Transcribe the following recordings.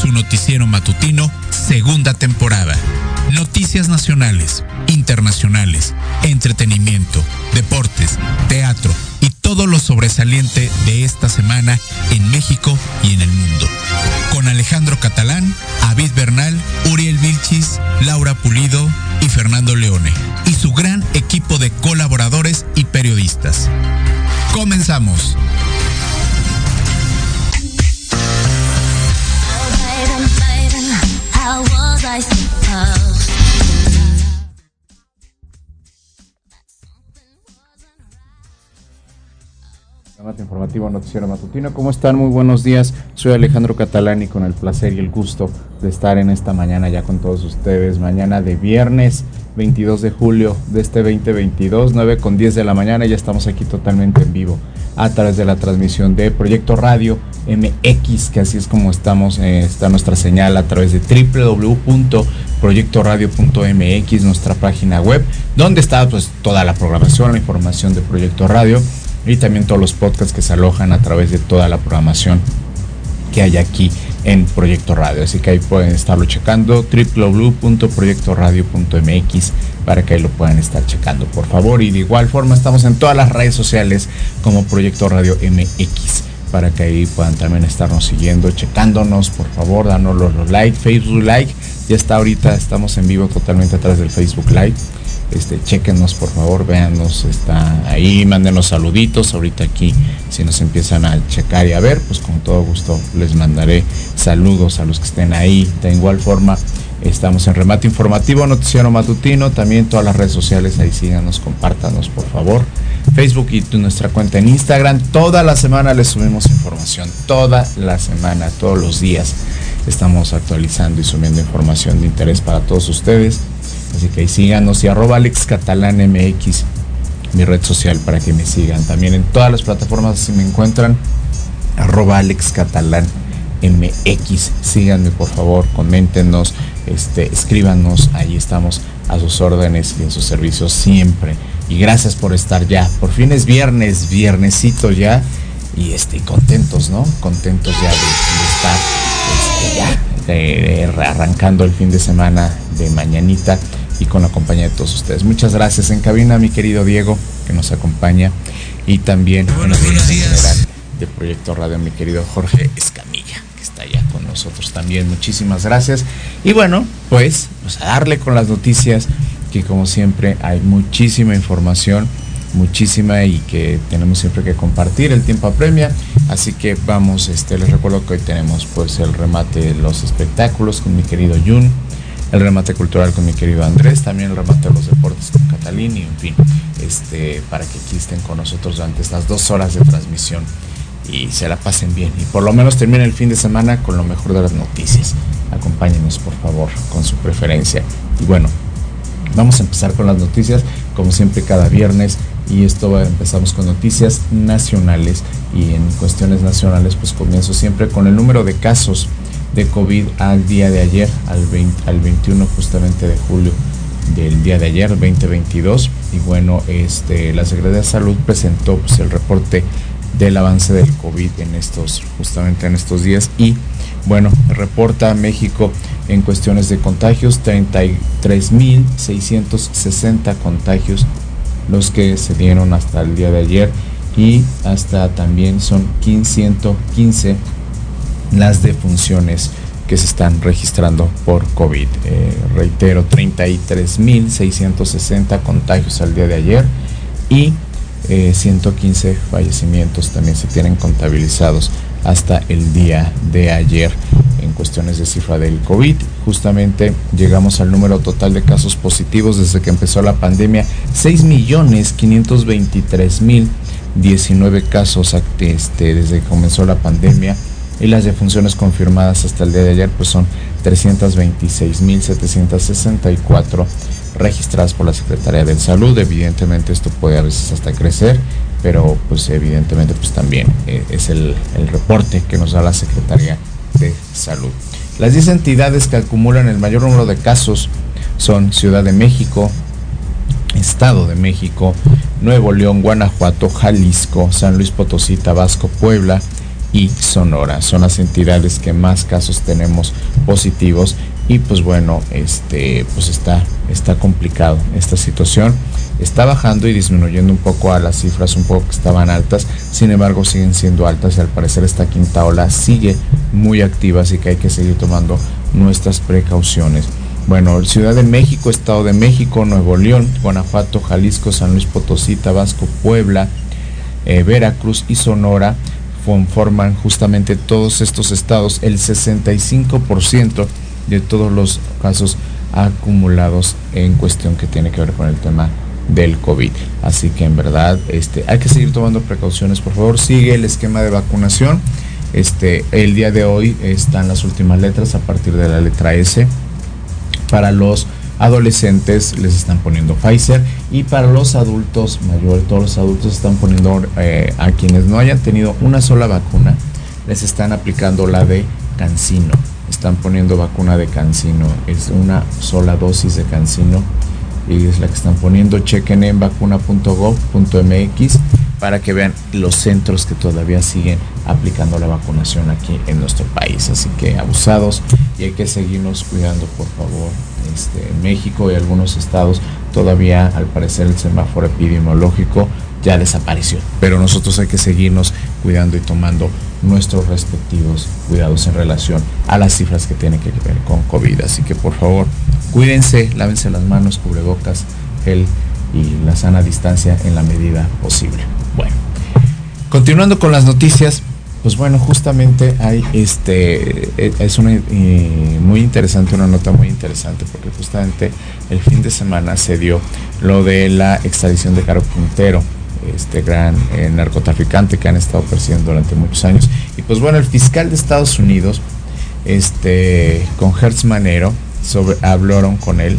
Su noticiero matutino, segunda temporada. Noticias nacionales, internacionales, entretenimiento, deportes, teatro y todo lo sobresaliente de esta semana en México y en el mundo. Con Alejandro Catalán, Avid Bernal, Uriel Vilchis, Laura Pulido y Fernando Leone y su gran equipo de colaboradores y periodistas. Comenzamos. Informativo Noticiero Matutino. ¿Cómo están? Muy buenos días. Soy Alejandro Catalán y con el placer y el gusto de estar en esta mañana ya con todos ustedes. Mañana de viernes 22 de julio de este 2022, 9 con 10 de la mañana. Ya estamos aquí totalmente en vivo a través de la transmisión de Proyecto Radio MX, que así es como estamos, eh, está nuestra señal a través de www.proyectoradio.mx, nuestra página web, donde está pues toda la programación, la información de Proyecto Radio y también todos los podcasts que se alojan a través de toda la programación que hay aquí en Proyecto Radio. Así que ahí pueden estarlo checando, www.proyectoradio.mx para que ahí lo puedan estar checando, por favor. Y de igual forma estamos en todas las redes sociales como Proyecto Radio MX para que ahí puedan también estarnos siguiendo, checándonos, por favor, danos los like, Facebook like, ya está ahorita, estamos en vivo totalmente atrás del Facebook Live este, chequenos por favor, véannos, está ahí, mándenos saluditos, ahorita aquí si nos empiezan a checar y a ver, pues con todo gusto les mandaré saludos a los que estén ahí, de igual forma estamos en remate informativo, noticiero matutino, también todas las redes sociales, ahí síganos, compártanos por favor, Facebook y nuestra cuenta en Instagram, toda la semana les subimos información, toda la semana, todos los días estamos actualizando y subiendo información de interés para todos ustedes Así que ahí síganos y arroba Alex Catalán MX, mi red social para que me sigan. También en todas las plataformas si me encuentran, arroba Alex Catalán MX. Síganme por favor, coméntenos, este, escríbanos, ahí estamos a sus órdenes y en sus servicios siempre. Y gracias por estar ya. Por fin es viernes, viernesito ya. Y este, contentos, ¿no? Contentos ya de, estar este, ya, arrancando el fin de semana de mañanita y con la compañía de todos ustedes. Muchas gracias en cabina, mi querido Diego, que nos acompaña, y también buenos, en general de Proyecto Radio, mi querido Jorge Escamilla, que está allá con nosotros también. Muchísimas gracias. Y bueno, pues, pues a darle con las noticias, que como siempre hay muchísima información muchísima y que tenemos siempre que compartir el tiempo apremia así que vamos este les recuerdo que hoy tenemos pues el remate de los espectáculos con mi querido Jun el remate cultural con mi querido Andrés, también el remate de los deportes con Catalín y en fin, este, para que aquí estén con nosotros durante estas dos horas de transmisión y se la pasen bien y por lo menos terminen el fin de semana con lo mejor de las noticias. Acompáñenos por favor con su preferencia. Y bueno, vamos a empezar con las noticias como siempre cada viernes y esto empezamos con noticias nacionales y en cuestiones nacionales pues comienzo siempre con el número de casos de COVID al día de ayer, al, 20, al 21 justamente de julio del día de ayer, 2022. Y bueno, este, la Secretaría de Salud presentó pues, el reporte del avance del COVID en estos, justamente en estos días. Y bueno, reporta México en cuestiones de contagios, 33.660 contagios los que se dieron hasta el día de ayer y hasta también son 115 las defunciones que se están registrando por COVID. Eh, reitero, 33.660 contagios al día de ayer y 115 eh, fallecimientos también se tienen contabilizados hasta el día de ayer en cuestiones de cifra del COVID. Justamente llegamos al número total de casos positivos desde que empezó la pandemia, 6.523.019 casos este, desde que comenzó la pandemia y las defunciones confirmadas hasta el día de ayer pues son 326.764 registradas por la Secretaría de Salud. Evidentemente esto puede a veces hasta crecer, pero pues evidentemente pues también eh, es el, el reporte que nos da la Secretaría de Salud. Las 10 entidades que acumulan el mayor número de casos son Ciudad de México, Estado de México, Nuevo León, Guanajuato, Jalisco, San Luis Potosí, Tabasco, Puebla y Sonora. Son las entidades que más casos tenemos positivos y pues bueno, este pues está está complicado esta situación. Está bajando y disminuyendo un poco a las cifras un poco que estaban altas, sin embargo siguen siendo altas y al parecer esta quinta ola sigue muy activa, así que hay que seguir tomando nuestras precauciones. Bueno, Ciudad de México, Estado de México, Nuevo León, Guanajuato, Jalisco, San Luis Potosí, Tabasco, Puebla, eh, Veracruz y Sonora conforman justamente todos estos estados el 65% de todos los casos acumulados en cuestión que tiene que ver con el tema del COVID. Así que en verdad este, hay que seguir tomando precauciones. Por favor, sigue el esquema de vacunación. Este, el día de hoy están las últimas letras a partir de la letra S para los adolescentes les están poniendo Pfizer y para los adultos mayores, todos los adultos están poniendo eh, a quienes no hayan tenido una sola vacuna, les están aplicando la de Cancino. Están poniendo vacuna de Cancino, es una sola dosis de Cancino y es la que están poniendo. Chequen en vacuna.gov.mx para que vean los centros que todavía siguen aplicando la vacunación aquí en nuestro país. Así que abusados y hay que seguirnos cuidando, por favor. Este, México y algunos estados todavía, al parecer, el semáforo epidemiológico ya desapareció. Pero nosotros hay que seguirnos cuidando y tomando nuestros respectivos cuidados en relación a las cifras que tienen que ver con COVID. Así que por favor, cuídense, lávense las manos, cubrebocas, gel y la sana distancia en la medida posible. Bueno, continuando con las noticias, pues bueno, justamente hay este, es una eh, muy interesante, una nota muy interesante, porque justamente el fin de semana se dio lo de la extradición de Caro Quintero, este gran eh, narcotraficante que han estado persiguiendo durante muchos años. Y pues bueno, el fiscal de Estados Unidos, este, con Hertz Manero, hablaron con él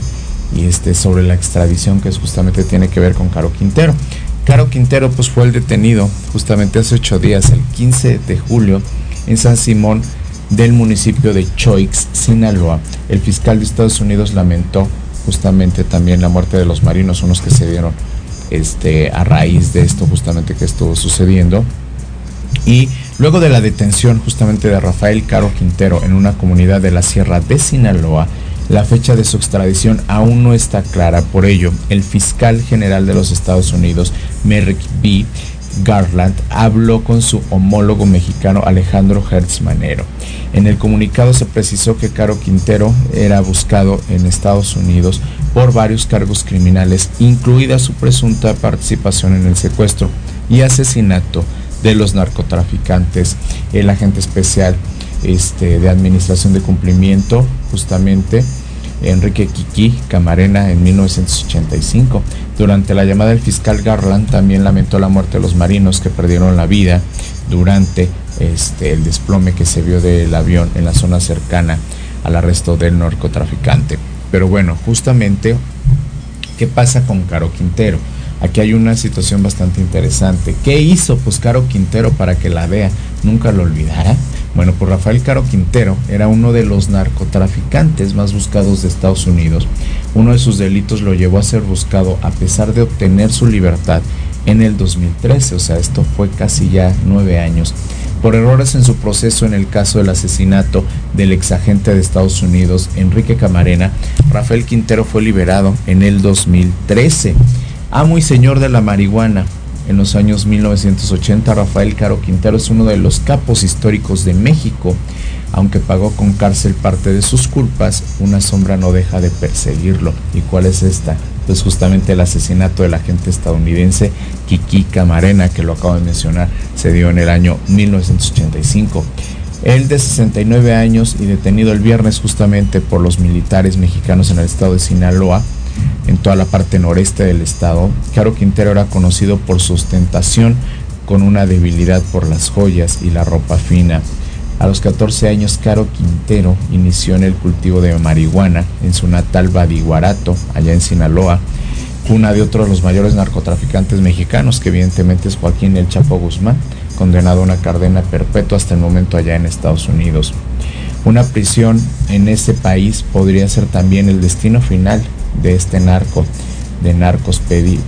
y este, sobre la extradición que justamente tiene que ver con Caro Quintero. Caro Quintero pues fue el detenido justamente hace ocho días, el 15 de julio, en San Simón del municipio de Choix, Sinaloa. El fiscal de Estados Unidos lamentó justamente también la muerte de los marinos, unos que se dieron este, a raíz de esto justamente que estuvo sucediendo. Y luego de la detención justamente de Rafael Caro Quintero en una comunidad de la Sierra de Sinaloa, la fecha de su extradición aún no está clara, por ello, el fiscal general de los Estados Unidos, Merrick B. Garland, habló con su homólogo mexicano Alejandro Hertz Manero. En el comunicado se precisó que Caro Quintero era buscado en Estados Unidos por varios cargos criminales, incluida su presunta participación en el secuestro y asesinato de los narcotraficantes. El agente especial este, de Administración de Cumplimiento, justamente Enrique Kiki Camarena en 1985. Durante la llamada del fiscal Garland también lamentó la muerte de los marinos que perdieron la vida durante este, el desplome que se vio del avión en la zona cercana al arresto del narcotraficante. Pero bueno, justamente, ¿qué pasa con Caro Quintero? Aquí hay una situación bastante interesante. ¿Qué hizo pues Caro Quintero para que la DEA nunca lo olvidara? Bueno, pues Rafael Caro Quintero era uno de los narcotraficantes más buscados de Estados Unidos. Uno de sus delitos lo llevó a ser buscado a pesar de obtener su libertad en el 2013, o sea, esto fue casi ya nueve años. Por errores en su proceso en el caso del asesinato del exagente de Estados Unidos, Enrique Camarena, Rafael Quintero fue liberado en el 2013 amo y señor de la marihuana. En los años 1980, Rafael Caro Quintero es uno de los capos históricos de México. Aunque pagó con cárcel parte de sus culpas, una sombra no deja de perseguirlo. ¿Y cuál es esta? Pues justamente el asesinato del agente estadounidense Kiki Camarena, que lo acabo de mencionar, se dio en el año 1985. Él de 69 años y detenido el viernes justamente por los militares mexicanos en el estado de Sinaloa, en toda la parte noreste del estado. Caro Quintero era conocido por su ostentación con una debilidad por las joyas y la ropa fina. A los 14 años, Caro Quintero inició en el cultivo de marihuana en su natal Badiguarato, allá en Sinaloa, una de otros de los mayores narcotraficantes mexicanos, que evidentemente es Joaquín El Chapo Guzmán, condenado a una cadena perpetua hasta el momento allá en Estados Unidos. Una prisión en ese país podría ser también el destino final de este narco, de narcos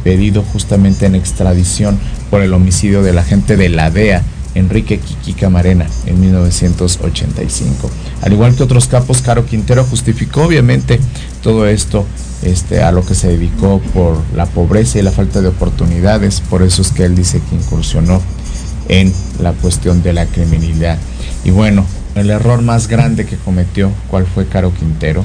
pedido justamente en extradición por el homicidio del agente de la DEA, Enrique Kiki Camarena, en 1985. Al igual que otros capos, Caro Quintero justificó obviamente todo esto este, a lo que se dedicó por la pobreza y la falta de oportunidades. Por eso es que él dice que incursionó en la cuestión de la criminalidad. Y bueno, el error más grande que cometió, ¿cuál fue Caro Quintero?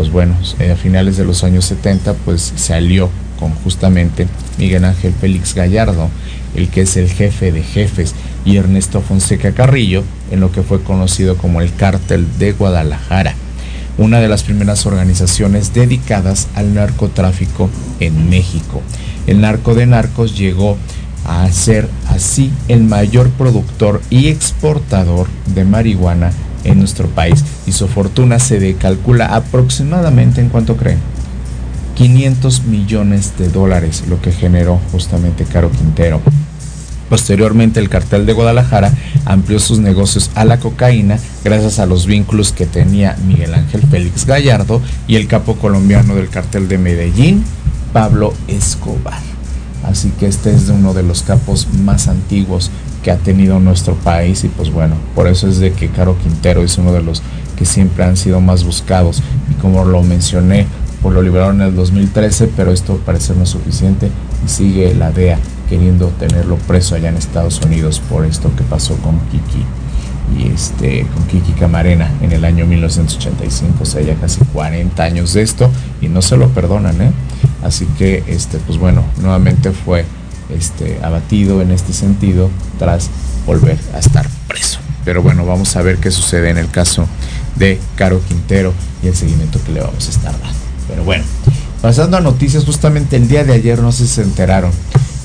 Pues bueno, eh, a finales de los años 70, pues se alió con justamente Miguel Ángel Félix Gallardo, el que es el jefe de jefes, y Ernesto Fonseca Carrillo, en lo que fue conocido como el Cártel de Guadalajara, una de las primeras organizaciones dedicadas al narcotráfico en México. El narco de narcos llegó a ser así el mayor productor y exportador de marihuana en nuestro país. Y su fortuna se calcula aproximadamente en cuánto creen 500 millones de dólares lo que generó justamente Caro Quintero. Posteriormente el cartel de Guadalajara amplió sus negocios a la cocaína gracias a los vínculos que tenía Miguel Ángel Félix Gallardo y el capo colombiano del cartel de Medellín, Pablo Escobar. Así que este es uno de los capos más antiguos que ha tenido nuestro país y pues bueno, por eso es de que Caro Quintero es uno de los que siempre han sido más buscados y como lo mencioné, pues lo liberaron en el 2013, pero esto parece no es suficiente y sigue la DEA queriendo tenerlo preso allá en Estados Unidos por esto que pasó con Kiki y este con Kiki Camarena en el año 1985, o sea, ya casi 40 años de esto y no se lo perdonan, ¿eh? Así que este pues bueno, nuevamente fue este abatido en este sentido tras volver a estar preso. Pero bueno, vamos a ver qué sucede en el caso de Caro Quintero y el seguimiento que le vamos a estar dando. Pero bueno, pasando a noticias, justamente el día de ayer no se enteraron,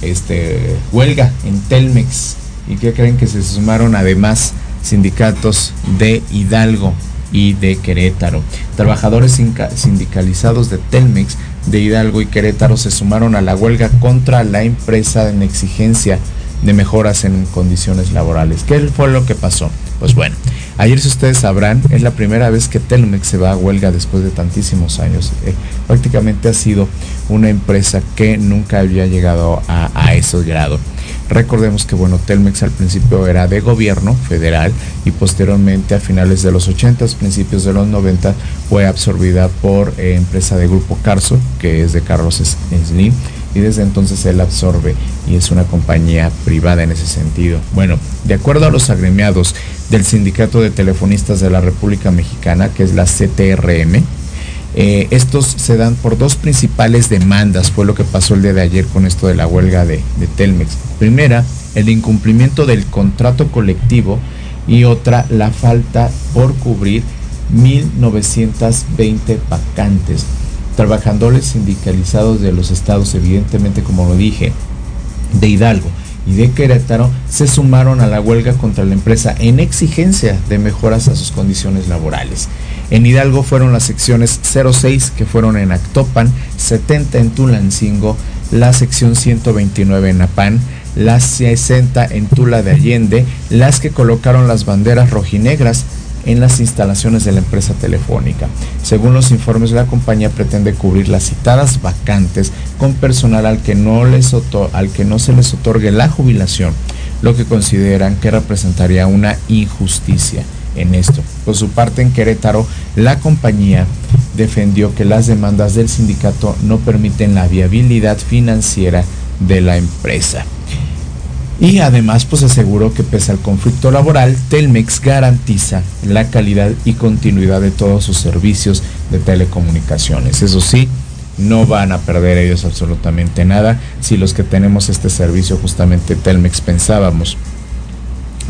este, huelga en Telmex. ¿Y que creen que se sumaron además sindicatos de Hidalgo y de Querétaro? Trabajadores sindicalizados de Telmex, de Hidalgo y Querétaro se sumaron a la huelga contra la empresa en exigencia de mejoras en condiciones laborales. ¿Qué fue lo que pasó? Pues bueno, ayer si ustedes sabrán, es la primera vez que Telmex se va a huelga después de tantísimos años. Eh, prácticamente ha sido una empresa que nunca había llegado a, a ese grado. Recordemos que bueno, Telmex al principio era de gobierno federal y posteriormente a finales de los 80, principios de los 90 fue absorbida por eh, empresa de Grupo Carso, que es de Carlos Slim y desde entonces él absorbe y es una compañía privada en ese sentido. Bueno, de acuerdo a los agremiados del Sindicato de Telefonistas de la República Mexicana, que es la CTRM, eh, estos se dan por dos principales demandas, fue lo que pasó el día de ayer con esto de la huelga de, de Telmex. Primera, el incumplimiento del contrato colectivo y otra, la falta por cubrir 1.920 vacantes trabajadores sindicalizados de los estados, evidentemente como lo dije, de Hidalgo y de Querétaro, se sumaron a la huelga contra la empresa en exigencia de mejoras a sus condiciones laborales. En Hidalgo fueron las secciones 06 que fueron en Actopan, 70 en Tulancingo, la sección 129 en Apán, las 60 en Tula de Allende, las que colocaron las banderas rojinegras en las instalaciones de la empresa telefónica. Según los informes, la compañía pretende cubrir las citadas vacantes con personal al que no, se les otorgue la jubilación, lo que consideran que representaría una injusticia en esto. Por su parte, en Querétaro, la compañía defendió que las demandas del sindicato no permiten la viabilidad financiera de la empresa. Y además pues aseguró que pese al conflicto laboral, Telmex garantiza la calidad y continuidad de todos sus servicios de telecomunicaciones. Eso sí, no van a perder ellos absolutamente nada si los que tenemos este servicio justamente Telmex pensábamos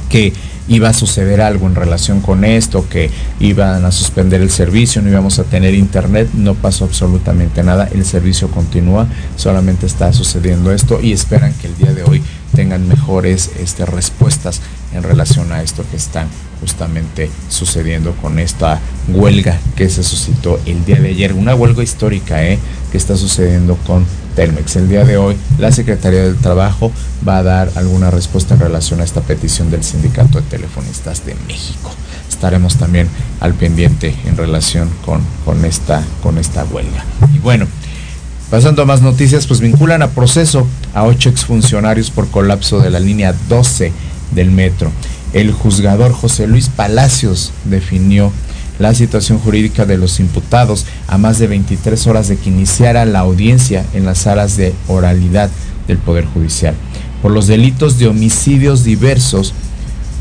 que iba a suceder algo en relación con esto, que iban a suspender el servicio, no íbamos a tener internet, no pasó absolutamente nada, el servicio continúa, solamente está sucediendo esto y esperan que el día de hoy tengan mejores este, respuestas en relación a esto que está justamente sucediendo con esta huelga que se suscitó el día de ayer. Una huelga histórica ¿eh? que está sucediendo con Telmex. El día de hoy la Secretaría del Trabajo va a dar alguna respuesta en relación a esta petición del Sindicato de Telefonistas de México. Estaremos también al pendiente en relación con, con, esta, con esta huelga. Y bueno, Pasando a más noticias, pues vinculan a proceso a ocho exfuncionarios por colapso de la línea 12 del metro. El juzgador José Luis Palacios definió la situación jurídica de los imputados a más de 23 horas de que iniciara la audiencia en las salas de oralidad del Poder Judicial. Por los delitos de homicidios diversos,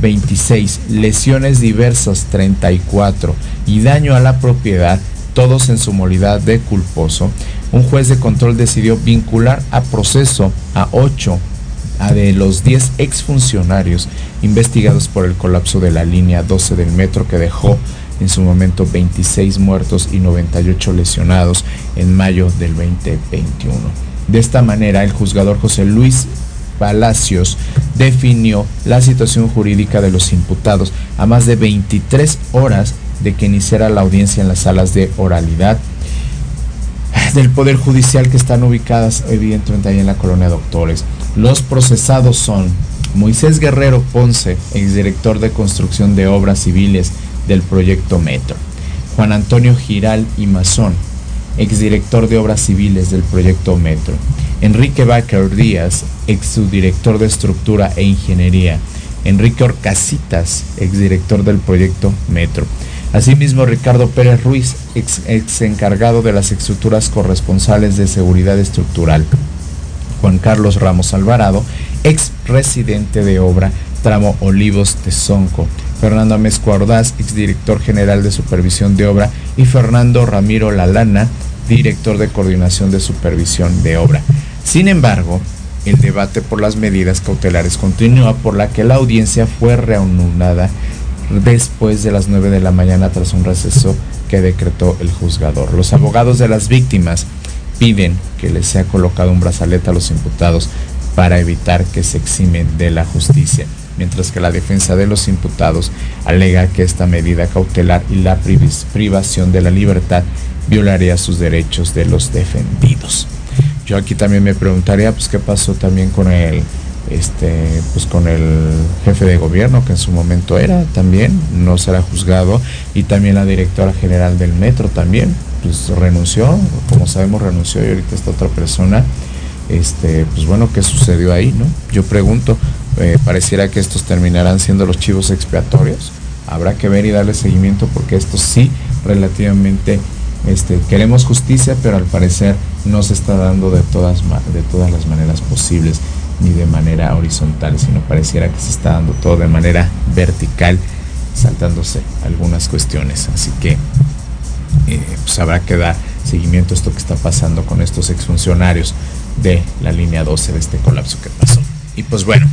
26, lesiones diversas, 34 y daño a la propiedad, todos en su modalidad de culposo, un juez de control decidió vincular a proceso a 8 de los 10 exfuncionarios investigados por el colapso de la línea 12 del metro que dejó en su momento 26 muertos y 98 lesionados en mayo del 2021. De esta manera, el juzgador José Luis Palacios definió la situación jurídica de los imputados a más de 23 horas de que iniciara la audiencia en las salas de oralidad del Poder Judicial que están ubicadas evidentemente ahí en la colonia Doctores. Los procesados son Moisés Guerrero Ponce, exdirector de construcción de obras civiles del proyecto Metro. Juan Antonio Giral y Mazón, exdirector de obras civiles del proyecto Metro. Enrique Baker Díaz, exdirector de estructura e ingeniería. Enrique Orcasitas, exdirector del proyecto Metro. Asimismo, Ricardo Pérez Ruiz, ex, ex, encargado de las estructuras corresponsales de seguridad estructural. Juan Carlos Ramos Alvarado, ex residente de obra tramo Olivos de Sonco. Fernando Amezco Ordaz, exdirector general de supervisión de obra. Y Fernando Ramiro Lalana, director de coordinación de supervisión de obra. Sin embargo, el debate por las medidas cautelares continúa, por la que la audiencia fue reanudada después de las 9 de la mañana tras un receso que decretó el juzgador. Los abogados de las víctimas piden que les sea colocado un brazalete a los imputados para evitar que se eximen de la justicia, mientras que la defensa de los imputados alega que esta medida cautelar y la privación de la libertad violaría sus derechos de los defendidos. Yo aquí también me preguntaría, pues, qué pasó también con el este, pues con el jefe de gobierno que en su momento era también, no será juzgado, y también la directora general del metro también, pues renunció, como sabemos renunció y ahorita está otra persona, este, pues bueno, ¿qué sucedió ahí, no? Yo pregunto, eh, pareciera que estos terminarán siendo los chivos expiatorios, habrá que ver y darle seguimiento porque esto sí relativamente este, queremos justicia, pero al parecer no se está dando de todas, de todas las maneras posibles ni de manera horizontal, sino pareciera que se está dando todo de manera vertical, saltándose algunas cuestiones. Así que eh, pues habrá que dar seguimiento a esto que está pasando con estos exfuncionarios de la línea 12 de este colapso que pasó. Y pues bueno,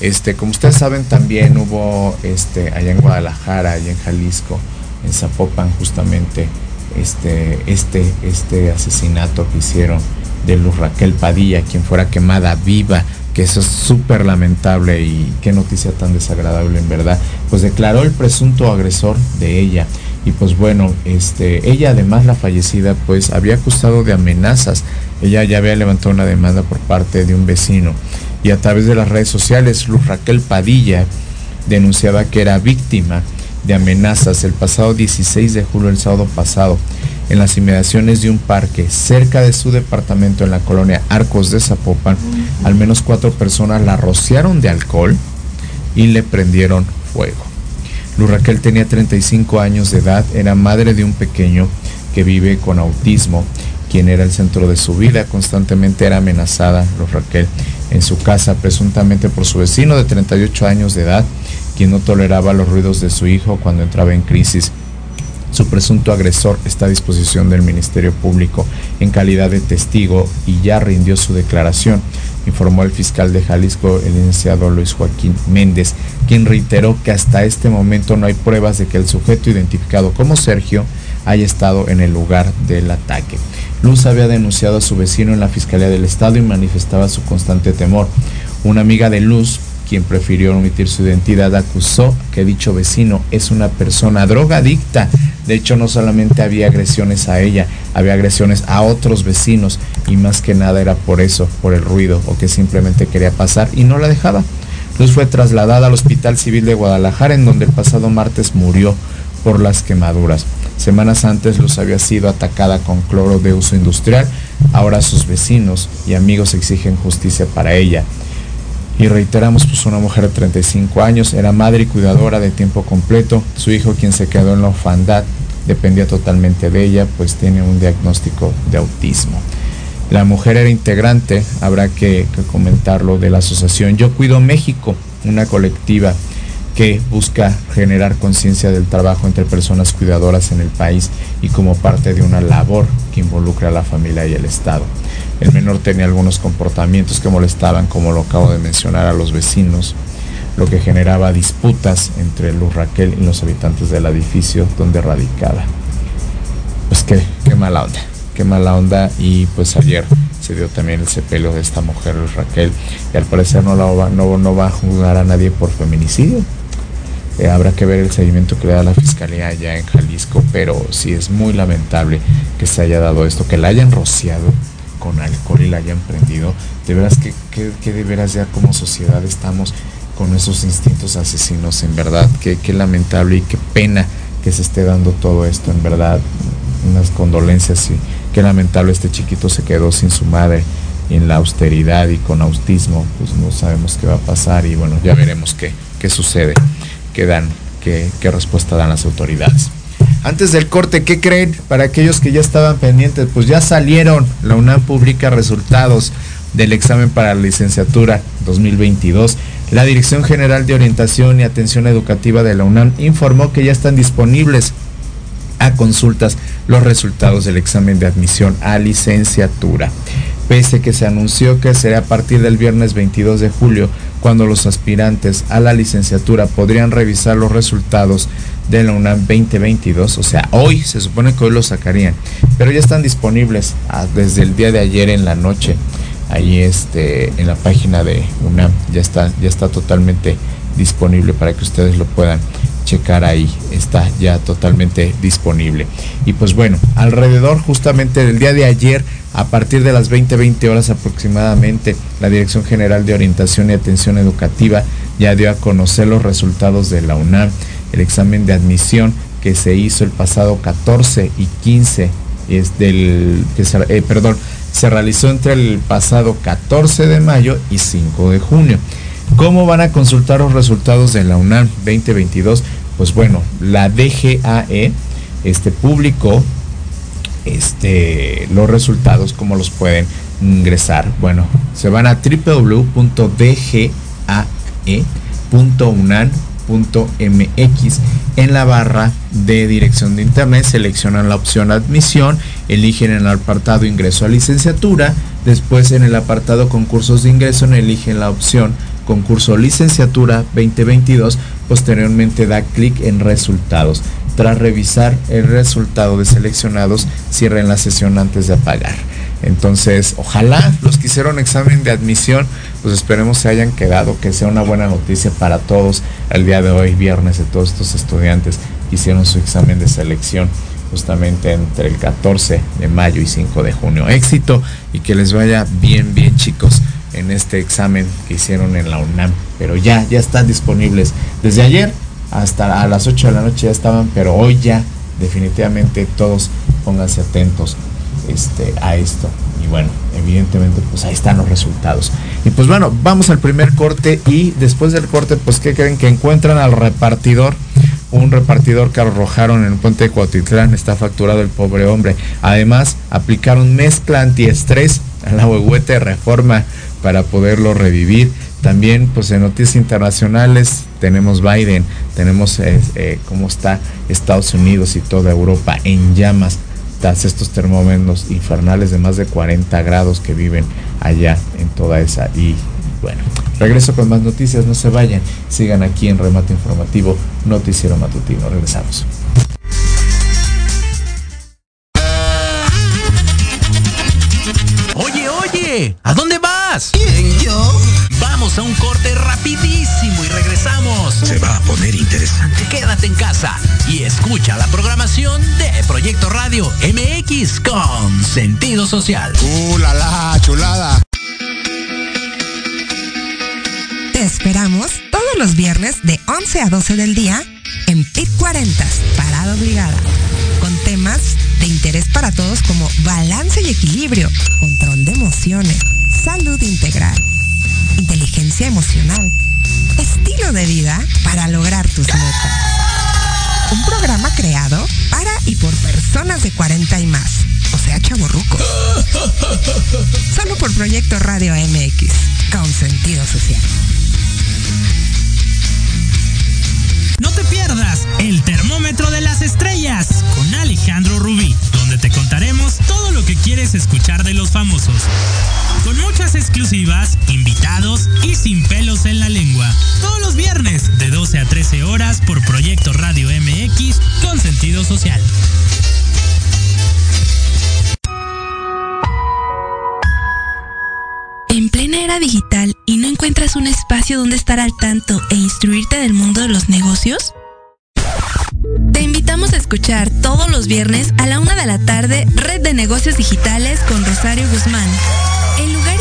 este, como ustedes saben, también hubo este, allá en Guadalajara, allá en Jalisco, en Zapopan, justamente este, este, este asesinato que hicieron de Luz Raquel Padilla, quien fuera quemada viva, que eso es súper lamentable y qué noticia tan desagradable en verdad, pues declaró el presunto agresor de ella. Y pues bueno, este, ella además la fallecida pues había acusado de amenazas. Ella ya había levantado una demanda por parte de un vecino. Y a través de las redes sociales, Luz Raquel Padilla denunciaba que era víctima de amenazas el pasado 16 de julio, el sábado pasado, en las inmediaciones de un parque cerca de su departamento en la colonia Arcos de Zapopan, al menos cuatro personas la rociaron de alcohol y le prendieron fuego. Luz Raquel tenía 35 años de edad, era madre de un pequeño que vive con autismo, quien era el centro de su vida, constantemente era amenazada Luz Raquel en su casa, presuntamente por su vecino de 38 años de edad, quien no toleraba los ruidos de su hijo cuando entraba en crisis. Su presunto agresor está a disposición del Ministerio Público en calidad de testigo y ya rindió su declaración, informó el fiscal de Jalisco, el licenciado Luis Joaquín Méndez, quien reiteró que hasta este momento no hay pruebas de que el sujeto identificado como Sergio haya estado en el lugar del ataque. Luz había denunciado a su vecino en la Fiscalía del Estado y manifestaba su constante temor. Una amiga de Luz quien prefirió omitir su identidad, acusó que dicho vecino es una persona drogadicta. De hecho, no solamente había agresiones a ella, había agresiones a otros vecinos y más que nada era por eso, por el ruido o que simplemente quería pasar y no la dejaba. Luz fue trasladada al Hospital Civil de Guadalajara en donde el pasado martes murió por las quemaduras. Semanas antes Luz había sido atacada con cloro de uso industrial. Ahora sus vecinos y amigos exigen justicia para ella. Y reiteramos, pues una mujer de 35 años, era madre y cuidadora de tiempo completo. Su hijo, quien se quedó en la orfandad, dependía totalmente de ella, pues tiene un diagnóstico de autismo. La mujer era integrante, habrá que, que comentarlo, de la asociación Yo Cuido México, una colectiva que busca generar conciencia del trabajo entre personas cuidadoras en el país y como parte de una labor que involucra a la familia y el Estado. El menor tenía algunos comportamientos que molestaban, como lo acabo de mencionar, a los vecinos, lo que generaba disputas entre Luz Raquel y los habitantes del edificio donde radicaba. Pues qué, qué mala onda, qué mala onda y pues ayer se dio también el sepelio de esta mujer Raquel y al parecer no, la va, no, no va a juzgar a nadie por feminicidio, eh, habrá que ver el seguimiento que le da la fiscalía allá en Jalisco, pero sí es muy lamentable que se haya dado esto, que la hayan rociado con alcohol y la hayan prendido. De veras que, que, de veras ya como sociedad estamos con esos instintos asesinos, en verdad, qué, qué lamentable y qué pena que se esté dando todo esto, en verdad, unas condolencias y qué lamentable este chiquito se quedó sin su madre en la austeridad y con autismo, pues no sabemos qué va a pasar y bueno, ya veremos qué, qué sucede que dan, qué, qué respuesta dan las autoridades. Antes del corte, ¿qué creen? Para aquellos que ya estaban pendientes, pues ya salieron. La UNAM publica resultados del examen para la licenciatura 2022. La Dirección General de Orientación y Atención Educativa de la UNAM informó que ya están disponibles a consultas los resultados del examen de admisión a licenciatura. Pese que se anunció que será a partir del viernes 22 de julio cuando los aspirantes a la licenciatura podrían revisar los resultados de la UNAM 2022, o sea, hoy se supone que hoy los sacarían, pero ya están disponibles ah, desde el día de ayer en la noche, ahí este, en la página de UNAM, ya está, ya está totalmente disponible para que ustedes lo puedan checar ahí, está ya totalmente disponible. Y pues bueno, alrededor justamente del día de ayer, a partir de las 20, 20 horas aproximadamente, la Dirección General de Orientación y Atención Educativa ya dio a conocer los resultados de la UNAM, el examen de admisión que se hizo el pasado 14 y 15 es del que se, eh, perdón, se realizó entre el pasado 14 de mayo y 5 de junio. ¿Cómo van a consultar los resultados de la UNAM 2022? Pues bueno, la DGAE este, publicó este, los resultados, cómo los pueden ingresar. Bueno, se van a www.dgae.unan.mx en la barra de dirección de internet seleccionan la opción admisión, eligen en el apartado ingreso a licenciatura, después en el apartado concursos de ingreso eligen la opción concurso licenciatura 2022, posteriormente da clic en resultados. Tras revisar el resultado de seleccionados, cierren la sesión antes de apagar. Entonces, ojalá los que hicieron examen de admisión, pues esperemos se hayan quedado, que sea una buena noticia para todos el día de hoy, viernes, de todos estos estudiantes que hicieron su examen de selección justamente entre el 14 de mayo y 5 de junio. Éxito y que les vaya bien, bien chicos en este examen que hicieron en la UNAM. Pero ya, ya están disponibles. Desde ayer hasta a las 8 de la noche ya estaban, pero hoy ya definitivamente todos pónganse atentos este, a esto. Y bueno, evidentemente pues ahí están los resultados. Y pues bueno, vamos al primer corte y después del corte pues ¿qué creen? Que encuentran al repartidor un repartidor que arrojaron en el puente de Cuautitlán, está facturado el pobre hombre. Además, aplicaron mezcla antiestrés a la huehuete reforma para poderlo revivir. También, pues en noticias internacionales tenemos Biden, tenemos eh, eh, cómo está Estados Unidos y toda Europa en llamas tras estos termómetros infernales de más de 40 grados que viven allá en toda esa. Y bueno, regreso con más noticias, no se vayan, sigan aquí en Remate Informativo, Noticiero Matutino. Regresamos. Oye, oye, ¿a dónde vas? Un corte rapidísimo y regresamos. Se va a poner interesante. Quédate en casa y escucha la programación de Proyecto Radio MX con sentido social. ¡Uh, la, la chulada! Te esperamos todos los viernes de 11 a 12 del día en PIT 40, Parada Obligada, con temas de interés para todos como balance y equilibrio, control de emociones, salud integral, inteligencia emocional, estilo de vida para lograr tus metas. Un programa creado para y por personas de 40 y más, o sea, chavorrucos. Solo por Proyecto Radio MX, con sentido social. No te pierdas el termómetro de las estrellas con Alejandro Rubí, donde te contaremos todo lo que quieres escuchar de los famosos. Muchas exclusivas, invitados y sin pelos en la lengua. Todos los viernes de 12 a 13 horas por Proyecto Radio MX con sentido social. En plena era digital y no encuentras un espacio donde estar al tanto e instruirte del mundo de los negocios? Te invitamos a escuchar todos los viernes a la una de la tarde Red de Negocios Digitales con Rosario Guzmán.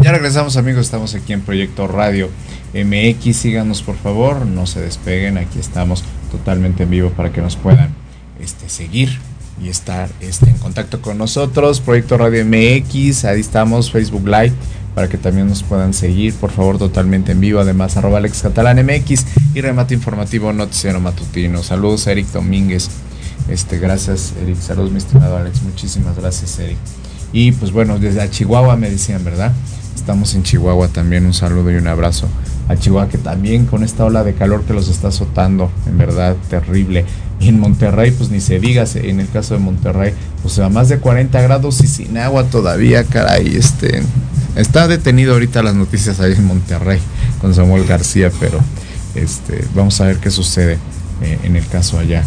Ya regresamos amigos, estamos aquí en Proyecto Radio MX, síganos por favor, no se despeguen, aquí estamos totalmente en vivo para que nos puedan este, seguir y estar este, en contacto con nosotros. Proyecto Radio MX, ahí estamos, Facebook Live, para que también nos puedan seguir, por favor, totalmente en vivo. Además, arroba Alex Catalán MX y remate informativo Noticiero Matutino. Saludos, Eric Domínguez. Este, gracias, Eric. Saludos, mi estimado Alex. Muchísimas gracias, Eric. Y pues bueno, desde Chihuahua me decían, ¿verdad? Estamos en Chihuahua también. Un saludo y un abrazo a Chihuahua, que también con esta ola de calor que los está azotando, en verdad terrible. Y en Monterrey, pues ni se diga, en el caso de Monterrey, pues a más de 40 grados y sin agua todavía, caray. Este, está detenido ahorita las noticias ahí en Monterrey con Samuel García, pero este, vamos a ver qué sucede eh, en el caso allá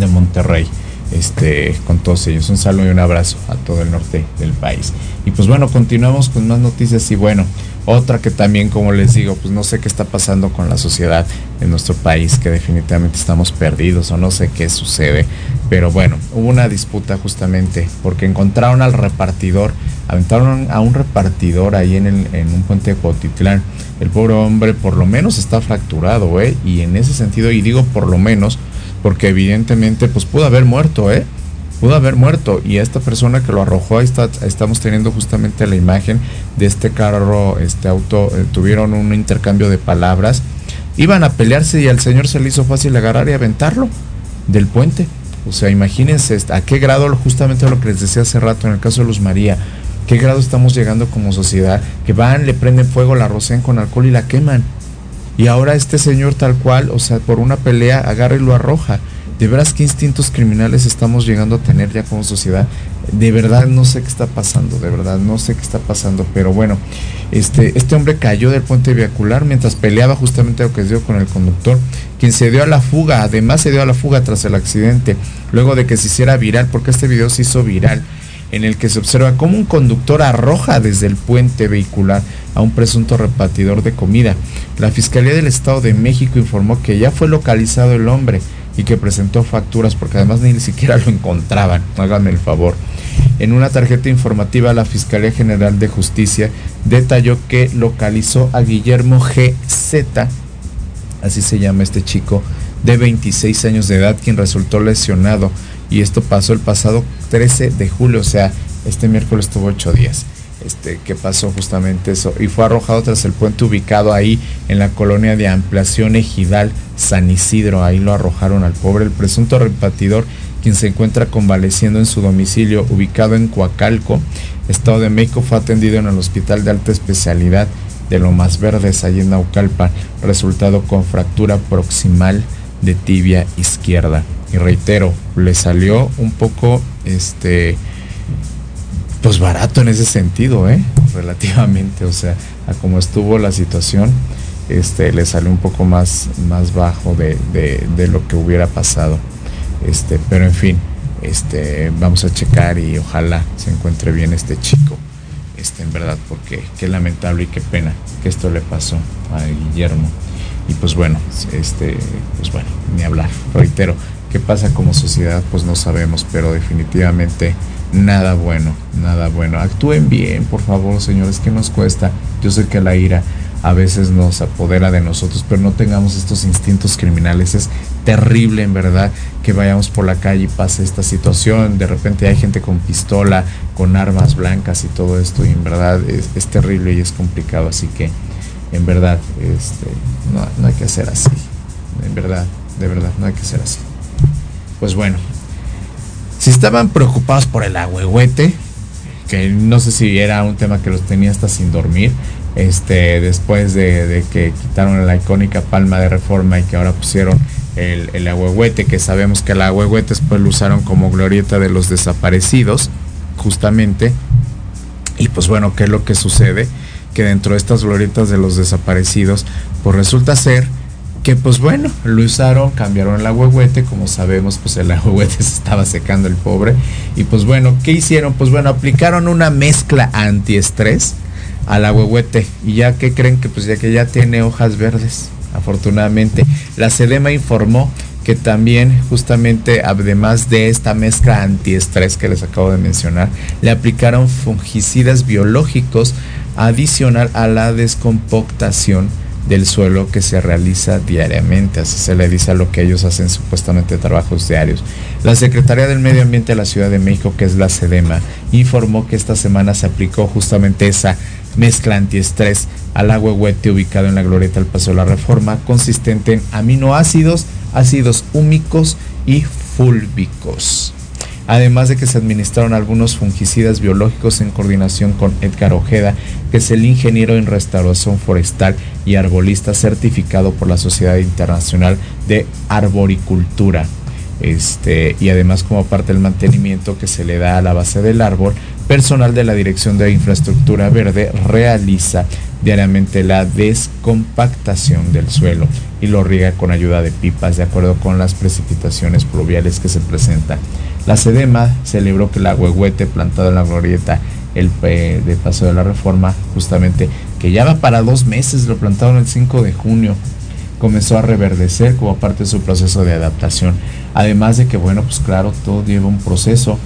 de Monterrey este, con todos ellos. Un saludo y un abrazo a todo el norte del país. Y pues bueno, continuamos con más noticias y bueno, otra que también, como les digo, pues no sé qué está pasando con la sociedad en nuestro país, que definitivamente estamos perdidos o no sé qué sucede. Pero bueno, hubo una disputa justamente porque encontraron al repartidor, aventaron a un repartidor ahí en, el, en un puente de Cotitlán. El pobre hombre por lo menos está fracturado, ¿eh? Y en ese sentido, y digo por lo menos, porque evidentemente pues pudo haber muerto, ¿eh? Pudo haber muerto y esta persona que lo arrojó, ahí está, estamos teniendo justamente la imagen de este carro, este auto, eh, tuvieron un intercambio de palabras, iban a pelearse y al señor se le hizo fácil agarrar y aventarlo del puente. O sea, imagínense a qué grado, justamente lo que les decía hace rato en el caso de Luz María, qué grado estamos llegando como sociedad, que van, le prenden fuego, la rocian con alcohol y la queman. Y ahora este señor tal cual, o sea, por una pelea, agarra y lo arroja. De veras, qué instintos criminales estamos llegando a tener ya como sociedad. De verdad no sé qué está pasando, de verdad no sé qué está pasando. Pero bueno, este, este hombre cayó del puente vehicular mientras peleaba justamente lo que dio con el conductor, quien se dio a la fuga, además se dio a la fuga tras el accidente, luego de que se hiciera viral, porque este video se hizo viral en el que se observa cómo un conductor arroja desde el puente vehicular a un presunto repartidor de comida. La Fiscalía del Estado de México informó que ya fue localizado el hombre y que presentó facturas porque además ni siquiera lo encontraban. Háganme el favor. En una tarjeta informativa, la Fiscalía General de Justicia detalló que localizó a Guillermo GZ, así se llama este chico, de 26 años de edad, quien resultó lesionado y esto pasó el pasado 13 de julio, o sea, este miércoles tuvo ocho días. Este, que pasó justamente eso y fue arrojado tras el puente ubicado ahí en la colonia de ampliación Ejidal San Isidro ahí lo arrojaron al pobre el presunto repartidor quien se encuentra convaleciendo en su domicilio ubicado en Coacalco, Estado de México, fue atendido en el Hospital de Alta Especialidad de Lomas Verdes, allí en Naucalpan, resultado con fractura proximal de tibia izquierda. Y reitero, le salió un poco, este, pues barato en ese sentido, ¿eh? Relativamente, o sea, a como estuvo la situación, este, le salió un poco más, más bajo de, de, de lo que hubiera pasado. Este, pero en fin, este, vamos a checar y ojalá se encuentre bien este chico. Este, en verdad, porque qué lamentable y qué pena que esto le pasó a Guillermo. Y pues bueno, este, pues bueno, ni hablar. Reitero, qué pasa como sociedad, pues no sabemos, pero definitivamente nada bueno, nada bueno. Actúen bien, por favor, señores, que nos cuesta? Yo sé que la ira a veces nos apodera de nosotros, pero no tengamos estos instintos criminales. Es terrible, en verdad, que vayamos por la calle y pase esta situación. De repente hay gente con pistola, con armas blancas y todo esto, y en verdad es, terrible y es complicado. Así que, en verdad, este, no, no hay que hacer así. En verdad, de verdad, no hay que ser así. Pues bueno, si estaban preocupados por el agüehuete, que no sé si era un tema que los tenía hasta sin dormir, este, después de, que quitaron la icónica palma de reforma y que ahora pusieron el, el agüehuete, que sabemos que el agüehuete después lo usaron como glorieta de los desaparecidos, justamente. Y pues bueno, ¿qué es lo que sucede? Que dentro de estas glorietas de los desaparecidos, pues resulta ser que pues bueno, lo usaron, cambiaron el agüehuete, como sabemos, pues el agüehuete se estaba secando el pobre. Y pues bueno, ¿qué hicieron? Pues bueno, aplicaron una mezcla antiestrés al agüehuete. Y ya que creen que pues ya que ya tiene hojas verdes, afortunadamente. La Sedema informó que también justamente además de esta mezcla antiestrés que les acabo de mencionar, le aplicaron fungicidas biológicos adicional a la descompactación del suelo que se realiza diariamente, así se le dice a lo que ellos hacen supuestamente trabajos diarios. La Secretaría del Medio Ambiente de la Ciudad de México, que es la SEDEMA, informó que esta semana se aplicó justamente esa mezcla antiestrés al agüehuete ubicado en la glorieta del Paseo de la Reforma, consistente en aminoácidos, ácidos húmicos y fúlbicos. Además de que se administraron algunos fungicidas biológicos en coordinación con Edgar Ojeda, que es el ingeniero en restauración forestal y arbolista certificado por la Sociedad Internacional de Arboricultura. Este, y además como parte del mantenimiento que se le da a la base del árbol, personal de la Dirección de Infraestructura Verde realiza diariamente la descompactación del suelo y lo riega con ayuda de pipas de acuerdo con las precipitaciones pluviales que se presentan. La SEDEMA celebró que el agüehuete plantado en la glorieta el de Paso de la Reforma, justamente que ya va para dos meses, lo plantaron el 5 de junio, comenzó a reverdecer como parte de su proceso de adaptación. Además de que, bueno, pues claro, todo lleva un proceso,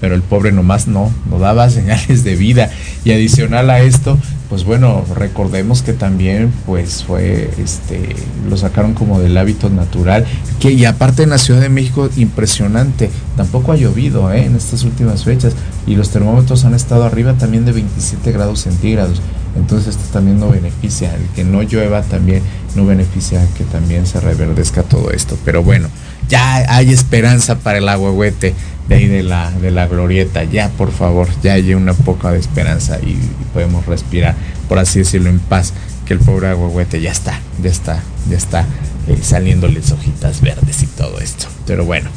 pero el pobre nomás no, no daba señales de vida. Y adicional a esto, pues bueno, recordemos que también pues fue, este, lo sacaron como del hábito natural, que y aparte en la Ciudad de México, impresionante, tampoco ha llovido ¿eh? en estas últimas fechas y los termómetros han estado arriba también de 27 grados centígrados. Entonces esto también no beneficia, el que no llueva también no beneficia que también se reverdezca todo esto. Pero bueno, ya hay esperanza para el agüehuete de ahí de la, de la glorieta. Ya, por favor, ya hay una poca de esperanza y, podemos respirar, por así decirlo, en paz. Que el pobre agüehuete ya está, ya está, ya está eh, saliéndoles hojitas verdes y todo esto. Pero bueno,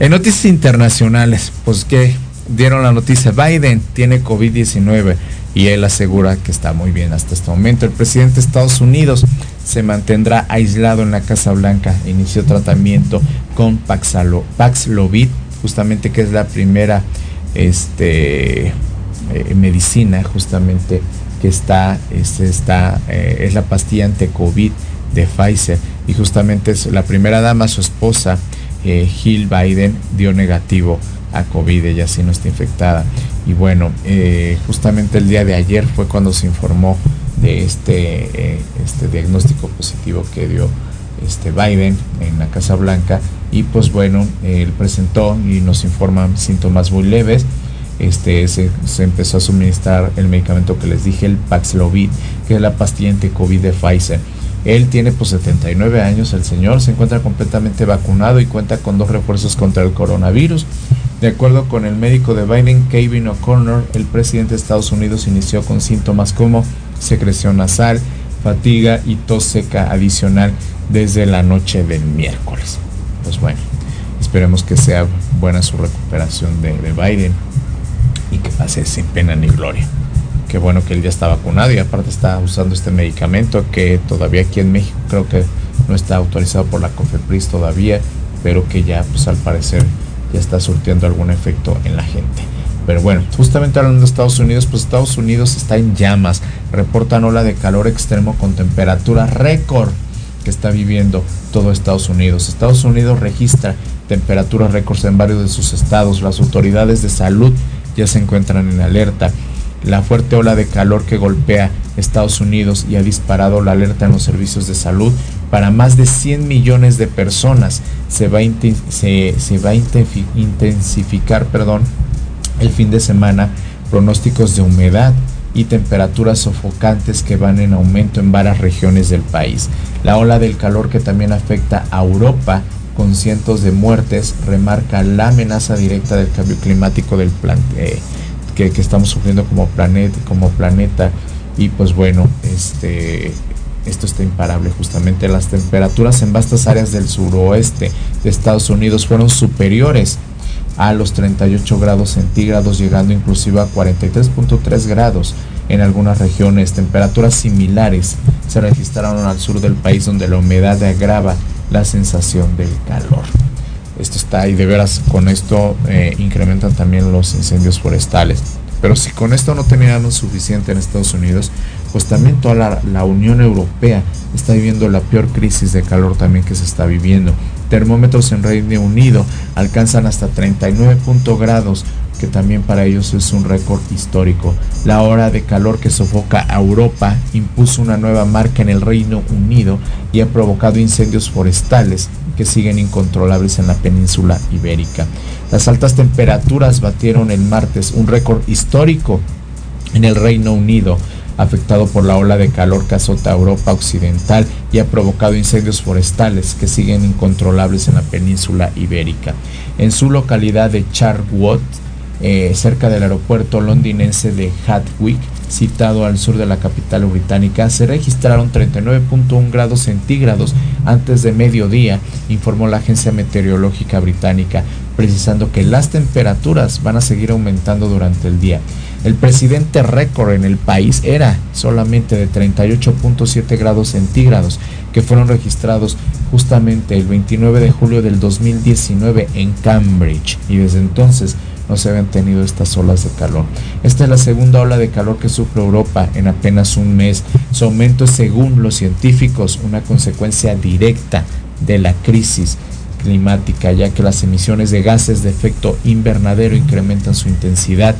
en noticias internacionales, pues que dieron la noticia, Biden tiene COVID-19 y él asegura que está muy bien hasta este momento. El presidente de Estados Unidos se mantendrá aislado en la Casa Blanca. Inició tratamiento con Paxalo, Paxlovid, justamente que es la primera este, eh, medicina justamente que está, es, está eh, es la pastilla ante COVID de Pfizer y justamente es la primera dama, su esposa, eh, Jill Biden, dio negativo a COVID, ella sí no está infectada. Y bueno, eh, justamente el día de ayer fue cuando se informó de este, eh, este diagnóstico positivo que dio este Biden en la Casa Blanca y pues bueno, él presentó y nos informan síntomas muy leves. Este, se, se, empezó a suministrar el medicamento que les dije, el Paxlovid, que es la pastilla anti-COVID de Pfizer. Él tiene pues 79 años, el señor se encuentra completamente vacunado y cuenta con dos refuerzos contra el coronavirus. De acuerdo con el médico de Biden, Kevin O'Connor, el presidente de Estados Unidos inició con síntomas como secreción nasal, fatiga y tos seca adicional desde la noche del miércoles. Pues bueno, esperemos que sea buena su recuperación de, de Biden y que pase sin pena ni gloria. Qué bueno que él ya está vacunado y aparte está usando este medicamento que todavía aquí en México creo que no está autorizado por la COFEPRIS todavía, pero que ya pues al parecer ya está surtiendo algún efecto en la gente. Pero bueno, justamente hablando de Estados Unidos, pues Estados Unidos está en llamas. Reportan ola de calor extremo con temperatura récord que está viviendo todo Estados Unidos. Estados Unidos registra temperaturas récords en varios de sus estados. Las autoridades de salud ya se encuentran en alerta. La fuerte ola de calor que golpea Estados Unidos y ha disparado la alerta en los servicios de salud para más de 100 millones de personas se va a, se, se va a intensificar perdón, el fin de semana pronósticos de humedad y temperaturas sofocantes que van en aumento en varias regiones del país. La ola del calor que también afecta a Europa con cientos de muertes remarca la amenaza directa del cambio climático del plan, eh, que, estamos sufriendo como planeta, como planeta y pues bueno, este esto está imparable justamente. Las temperaturas en vastas áreas del suroeste de Estados Unidos fueron superiores a los 38 grados centígrados, llegando inclusive a 43.3 grados en algunas regiones. Temperaturas similares se registraron al sur del país donde la humedad agrava la sensación del calor. Esto está y de veras con esto eh, incrementan también los incendios forestales. Pero si con esto no teníamos suficiente en Estados Unidos, pues también toda la, la, Unión Europea está viviendo la peor crisis de calor también que se está viviendo. Termómetros en Reino Unido alcanzan hasta 39 grados, que también para ellos es un récord histórico. La hora de calor que sofoca a Europa impuso una nueva marca en el Reino Unido y ha provocado incendios forestales que siguen incontrolables en la península ibérica. Las altas temperaturas batieron el martes un récord histórico en el Reino Unido afectado por la ola de calor que azota Europa Occidental y ha provocado incendios forestales que siguen incontrolables en la península ibérica. En su localidad de Charwood, eh, cerca del aeropuerto londinense de Hatwick, citado al sur de la capital británica, se registraron 39.1 grados centígrados antes de mediodía, informó la agencia meteorológica británica, precisando que las temperaturas van a seguir aumentando durante el día. El presidente récord en el país era solamente de 38.7 grados centígrados, que fueron registrados justamente el 29 de julio del 2019 en Cambridge, y desde entonces no se habían tenido estas olas de calor. Esta es la segunda ola de calor que sufre Europa en apenas un mes. Su aumento es, según los científicos, una consecuencia directa de la crisis climática, ya que las emisiones de gases de efecto invernadero incrementan su intensidad,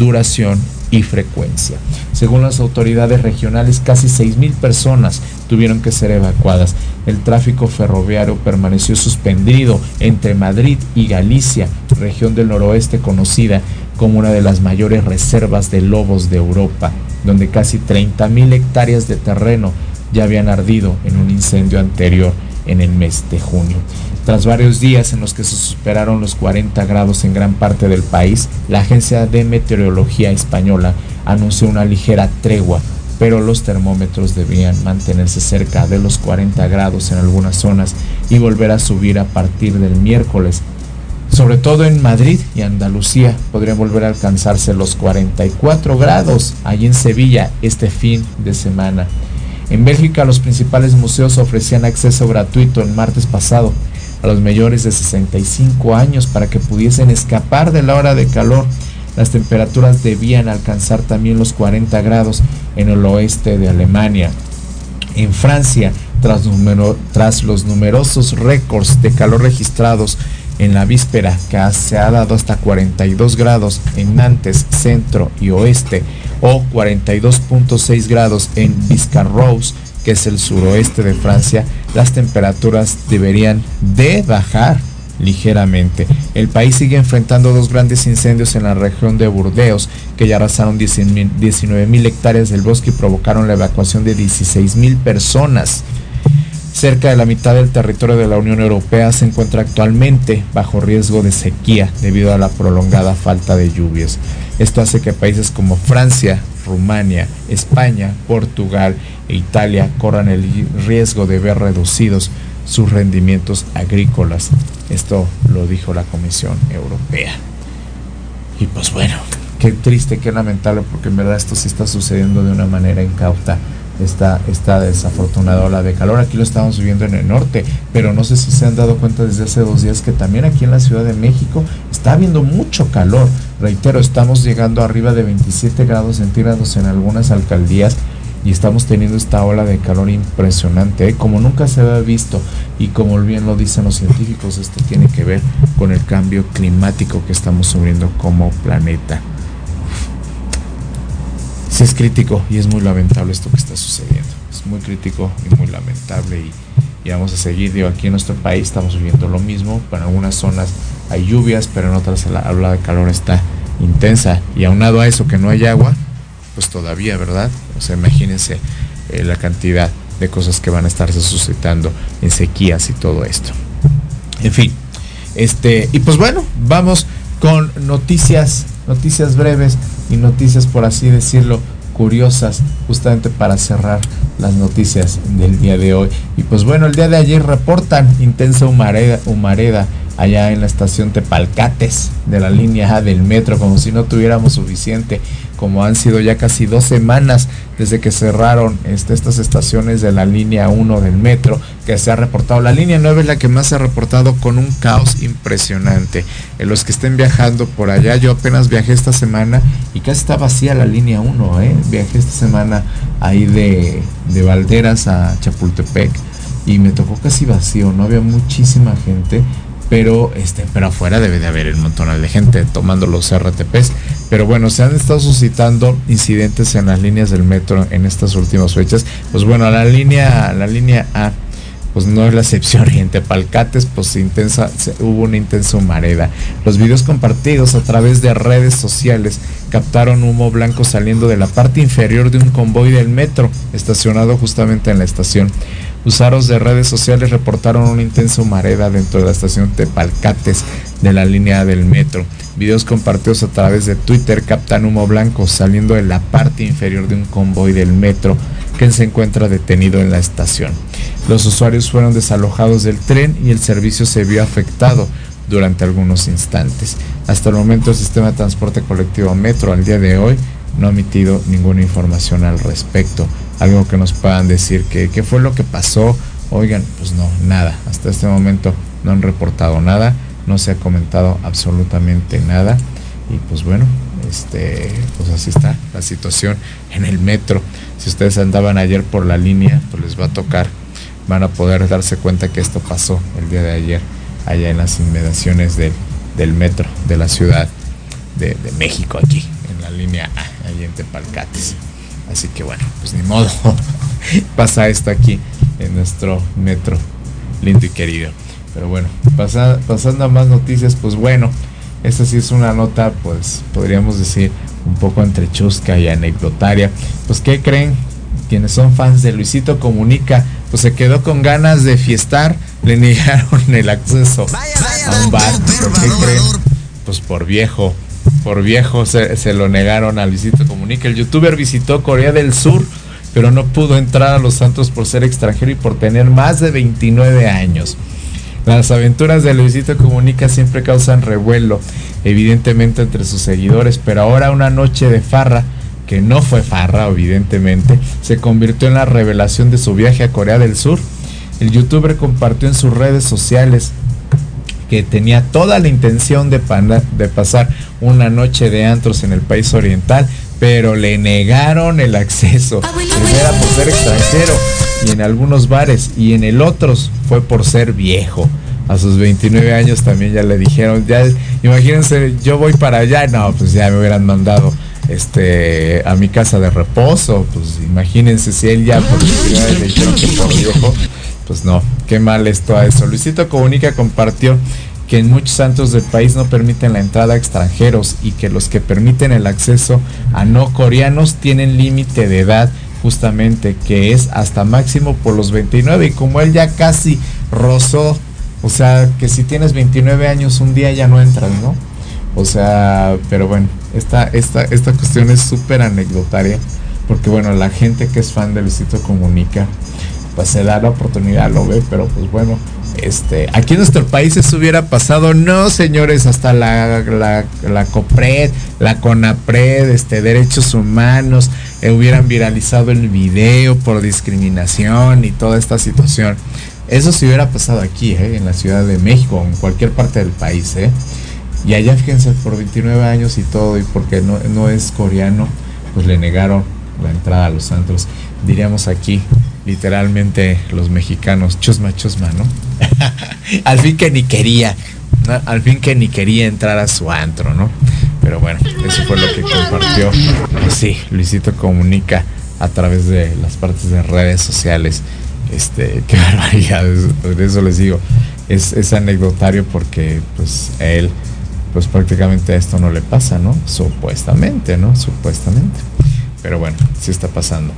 duración y frecuencia. Según las autoridades regionales, casi 6.000 personas tuvieron que ser evacuadas. El tráfico ferroviario permaneció suspendido entre Madrid y Galicia, región del noroeste conocida como una de las mayores reservas de lobos de Europa, donde casi 30.000 hectáreas de terreno ya habían ardido en un incendio anterior en el mes de junio. Tras varios días en los que se superaron los 40 grados en gran parte del país, la Agencia de Meteorología Española anunció una ligera tregua, pero los termómetros debían mantenerse cerca de los 40 grados en algunas zonas y volver a subir a partir del miércoles. Sobre todo en Madrid y Andalucía podrían volver a alcanzarse los 44 grados allí en Sevilla este fin de semana. En Bélgica los principales museos ofrecían acceso gratuito el martes pasado a los mayores de 65 años para que pudiesen escapar de la hora de calor. Las temperaturas debían alcanzar también los 40 grados en el oeste de Alemania. En Francia, tras, los numerosos récords de calor registrados en la víspera, que se ha dado hasta 42 grados en Nantes, centro y oeste, o 42.6 grados en Biscarrosse, que es el suroeste de Francia, las temperaturas deberían de bajar ligeramente. El país sigue enfrentando dos grandes incendios en la región de Burdeos que ya arrasaron 19 mil hectáreas del bosque y provocaron la evacuación de 16 mil personas. Cerca de la mitad del territorio de la Unión Europea se encuentra actualmente bajo riesgo de sequía debido a la prolongada falta de lluvias. Esto hace que países como Francia, Rumania, España, Portugal e Italia corran el riesgo de ver reducidos sus rendimientos agrícolas. Esto lo dijo la Comisión Europea. Y pues bueno, qué triste, qué lamentable, porque en verdad esto sí está sucediendo de una manera incauta. Está, está desafortunada ola de calor. Aquí lo estamos viviendo en el norte, pero no sé si se han dado cuenta desde hace dos días que también aquí en la Ciudad de México está habiendo mucho calor. Reitero, estamos llegando arriba de 27 grados centígrados en algunas alcaldías y estamos teniendo esta ola de calor impresionante, ¿eh? como nunca se había visto y como bien lo dicen los científicos, esto tiene que ver con el cambio climático que estamos sufriendo como planeta. Es crítico y es muy lamentable esto que está sucediendo. Es muy crítico y muy lamentable y, y vamos a seguir. Digo, aquí en nuestro país estamos viviendo lo mismo. En algunas zonas hay lluvias, pero en otras la ola de calor está intensa. Y aunado a eso que no hay agua, pues todavía, ¿verdad? O sea, imagínense eh, la cantidad de cosas que van a estarse suscitando en sequías y todo esto. En fin, este, y pues bueno, vamos con noticias, noticias breves y noticias, por así decirlo, curiosas, justamente para cerrar las noticias del día de hoy. Y pues bueno, el día de ayer reportan intensa humareda, humareda allá en la estación Tepalcates de la línea A del metro, como si no tuviéramos suficiente como han sido ya casi dos semanas desde que cerraron este, estas estaciones de la línea 1 del metro que se ha reportado. La línea 9 es la que más se ha reportado con un caos impresionante. En los que estén viajando por allá, yo apenas viajé esta semana y casi está vacía la línea 1. ¿eh? Viajé esta semana ahí de, de Valderas a Chapultepec y me tocó casi vacío, no había muchísima gente pero este pero afuera debe de haber un montón de gente tomando los RTPs pero bueno se han estado suscitando incidentes en las líneas del metro en estas últimas fechas. Pues bueno la línea la línea A pues no es la excepción y en Tepalcates pues intensa hubo una intensa humareda. Los videos compartidos a través de redes sociales captaron humo blanco saliendo de la parte inferior de un convoy del metro estacionado justamente en la estación Usuarios de redes sociales reportaron una intensa humareda dentro de la estación Tepalcates de la línea del metro. Videos compartidos a través de Twitter captan humo blanco saliendo de la parte inferior de un convoy del metro que se encuentra detenido en la estación. Los usuarios fueron desalojados del tren y el servicio se vio afectado durante algunos instantes. Hasta el momento el sistema de transporte colectivo Metro al día de hoy no ha emitido ninguna información al respecto algo que nos puedan decir que qué fue lo que pasó. Oigan, pues no, nada. Hasta este momento no han reportado nada, no se ha comentado absolutamente nada. Y pues bueno, este, pues así está la situación en el metro. Si ustedes andaban ayer por la línea, pues les va a tocar, van a poder darse cuenta que esto pasó el día de ayer, allá en las inmediaciones del, del metro de la ciudad de, México, aquí, en la línea A, allí en Tepalcates. Así que bueno, pues ni modo. Pasa esto aquí en nuestro metro lindo y querido. Pero bueno, pasando a más noticias, pues bueno, esta sí es una nota, pues podríamos decir un poco entre chusca y anecdotaria. Pues ¿qué creen? Quienes son fans de Luisito Comunica, pues se quedó con ganas de fiestar, le negaron el acceso a un bar. ¿Por qué creen? Pues por viejo por viejo se, lo negaron a Luisito Comunica. El youtuber visitó Corea del Sur, pero no pudo entrar a Los Santos por ser extranjero y por tener más de 29 años. Las aventuras de Luisito Comunica siempre causan revuelo, evidentemente entre sus seguidores, pero ahora una noche de farra, que no fue farra, evidentemente, se convirtió en la revelación de su viaje a Corea del Sur. El youtuber compartió en sus redes sociales que tenía toda la intención de, de pasar una noche de antros en el país oriental, pero le negaron el acceso. Primera por ser extranjero y en algunos bares y en el otros fue por ser viejo. A sus 29 años también ya le dijeron, ya imagínense, yo voy para allá, no, pues ya me hubieran mandado este a mi casa de reposo, pues imagínense si él ya por le dijeron que por viejo, pues no, qué mal esto a eso. Luisito Comunica compartió que en muchos santos del país no permiten la entrada a extranjeros y que los que permiten el acceso a no coreanos tienen límite de edad justamente que es hasta máximo por los 29 y como él ya casi rozó, o sea, que si tienes 29 años un día ya no entras, ¿no? O sea, pero bueno, esta, esta, esta cuestión es súper anecdotaria porque bueno, la gente que es fan de Luisito Comunica, pues se da la oportunidad, lo ve, pero pues bueno, este, aquí en nuestro país eso hubiera pasado, no señores, hasta la, la, COPRED, la CONAPRED, este, derechos humanos, eh, hubieran viralizado el video por discriminación y toda esta situación. Eso se hubiera pasado aquí, eh, en la Ciudad de México, en cualquier parte del país, eh. Y allá fíjense, por 29 años y todo, y porque no, no es coreano, pues le negaron la entrada a los antros. Diríamos aquí, literalmente los mexicanos, chusma, chusma, ¿no? Al fin que ni quería, al fin que ni quería entrar a su antro, ¿no? Pero bueno, eso fue lo que compartió, pues sí, Luisito Comunica a través de las partes de redes sociales. Este, qué barbaridad, de eso les digo, es, es anecdotario porque pues a él, pues prácticamente a esto no le pasa, ¿no? Supuestamente, ¿no? Supuestamente. Pero bueno, sí está pasando.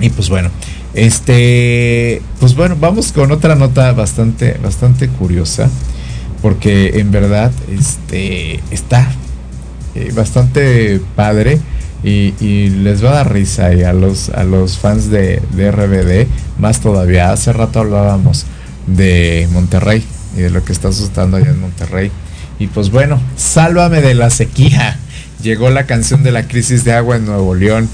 Y pues bueno, este, pues bueno, vamos con otra nota bastante, bastante curiosa, porque en verdad, este, está eh, bastante padre y, les va a dar risa y a los, a los fans de, de RBD, más todavía. Hace rato hablábamos de Monterrey y de lo que está asustando allá en Monterrey. Y pues bueno, sálvame de la sequía llegó la canción de la crisis de agua en Nuevo León.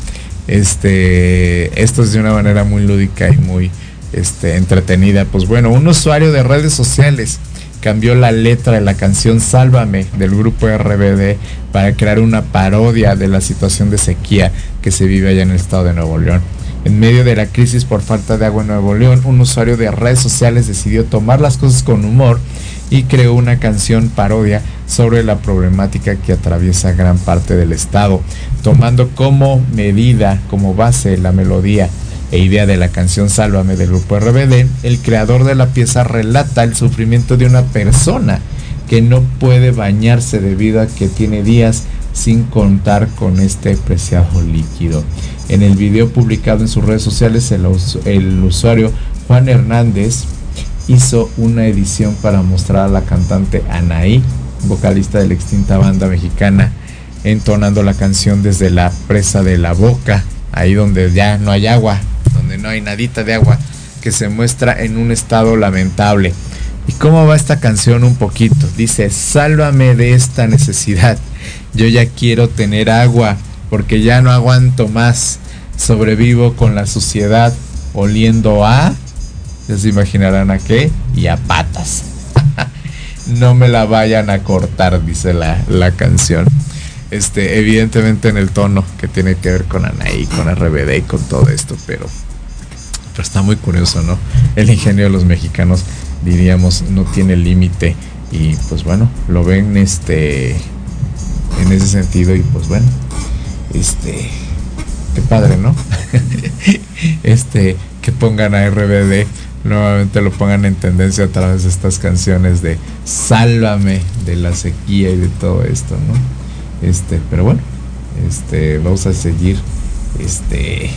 Este, esto es de una manera muy lúdica y muy este, entretenida. Pues bueno, un usuario de redes sociales cambió la letra de la canción Sálvame del grupo RBD para crear una parodia de la situación de sequía que se vive allá en el estado de Nuevo León. En medio de la crisis por falta de agua en Nuevo León, un usuario de redes sociales decidió tomar las cosas con humor y creó una canción parodia sobre la problemática que atraviesa gran parte del estado, tomando como medida, como base la melodía e idea de la canción Sálvame del grupo RBD, el creador de la pieza relata el sufrimiento de una persona que no puede bañarse debido a que tiene días sin contar con este preciado líquido. En el video publicado en sus redes sociales, el, el usuario Juan Hernández hizo una edición para mostrar a la cantante Anaí, vocalista de la extinta banda mexicana, entonando la canción desde la presa de la boca, ahí donde ya no hay agua, donde no hay nadita de agua, que se muestra en un estado lamentable. ¿Y cómo va esta canción un poquito? Dice, sálvame de esta necesidad. Yo ya quiero tener agua porque ya no aguanto más. Sobrevivo con la suciedad oliendo a... Ya se imaginarán a qué. Y a patas. no me la vayan a cortar, dice la, la canción. Este, evidentemente en el tono que tiene que ver con Anaí, con RBD y con todo esto, pero, está muy curioso, ¿no? El ingenio de los mexicanos, diríamos, no tiene límite y pues bueno, lo ven este en ese sentido y pues bueno, este qué padre, ¿no? este que pongan a RBD nuevamente lo pongan en tendencia a través de estas canciones de Sálvame de la sequía y de todo esto, ¿no? Este, pero bueno, este, vamos a seguir, este,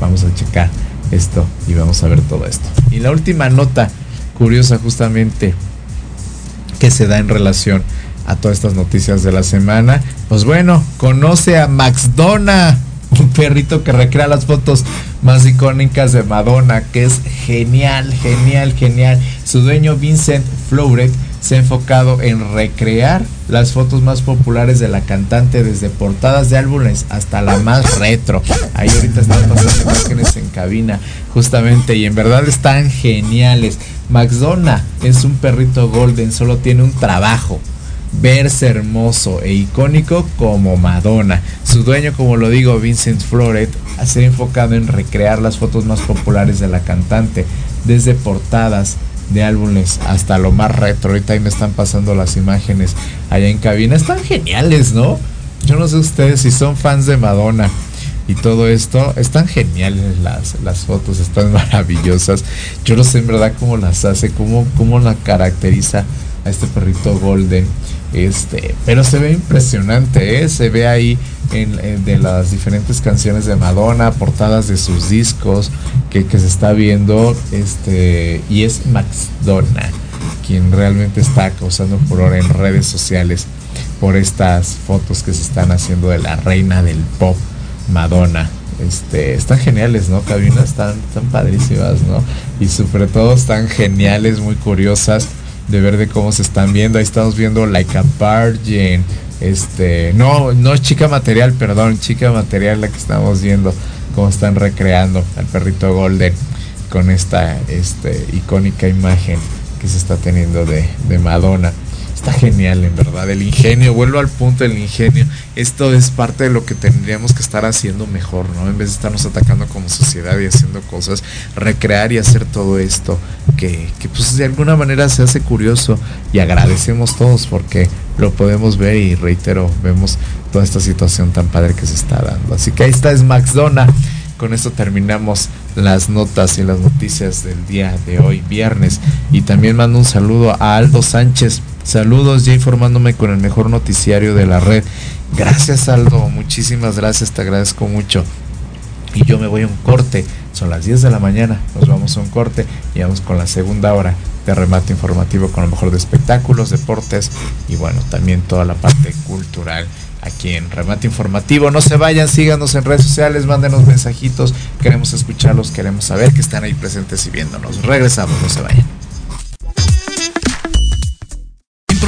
vamos a checar esto y vamos a ver todo esto. Y la última nota curiosa justamente que se da en relación a todas estas noticias de la semana, pues bueno, conoce a Max Donna un perrito que recrea las fotos más icónicas de Madonna, que es genial, genial, genial. Su dueño Vincent Flowret se ha enfocado en recrear las fotos más populares de la cantante desde portadas de álbumes hasta la más retro. Ahí ahorita están pasando imágenes en cabina, justamente, y en verdad están geniales. McDonough es un perrito golden, solo tiene un trabajo verse hermoso e icónico como Madonna. Su dueño, como lo digo, Vincent Floret, se ha enfocado en recrear las fotos más populares de la cantante, desde portadas de álbumes hasta lo más retro. Ahorita ahí me están pasando las imágenes allá en cabina. Están geniales, ¿no? Yo no sé ustedes si son fans de Madonna y todo esto. Están geniales las, las fotos, están maravillosas. Yo no sé en verdad cómo las hace, cómo, cómo la caracteriza a este perrito golden. Este, pero se ve impresionante, ¿eh? se ve ahí de las diferentes canciones de Madonna, portadas de sus discos, que, se está viendo, este, y es Max Donna, quien realmente está causando furor en redes sociales por estas fotos que se están haciendo de la reina del pop, Madonna. Este, están geniales, ¿no? Cabinas están, están padrísimas, ¿no? Y sobre todo están geniales, muy curiosas de ver de cómo se están viendo. Ahí estamos viendo Like a Virgin. Este, no, no chica material, perdón, chica material la que estamos viendo, cómo están recreando al perrito Golden con esta este, icónica imagen que se está teniendo de, de Madonna está genial en verdad. El ingenio, vuelvo al punto del ingenio. Esto es parte de lo que tendríamos que estar haciendo mejor, ¿no? En vez de estarnos atacando como sociedad y haciendo cosas, recrear y hacer todo esto que, que pues de alguna manera se hace curioso y agradecemos todos porque lo podemos ver y reitero, vemos toda esta situación tan padre que se está dando. Así que ahí está es Max Dona. Con esto terminamos las notas y las noticias del día de hoy, viernes. Y también mando un saludo a Aldo Sánchez, Saludos, ya informándome con el mejor noticiario de la red. Gracias, Aldo. Muchísimas gracias, te agradezco mucho. Y yo me voy a un corte. Son las 10 de la mañana. Nos vamos a un corte y vamos con la segunda hora de remate informativo con lo mejor de espectáculos, deportes y bueno, también toda la parte cultural aquí en Remate Informativo. No se vayan, síganos en redes sociales, mándenos mensajitos. Queremos escucharlos, queremos saber que están ahí presentes y viéndonos. Regresamos, no se vayan.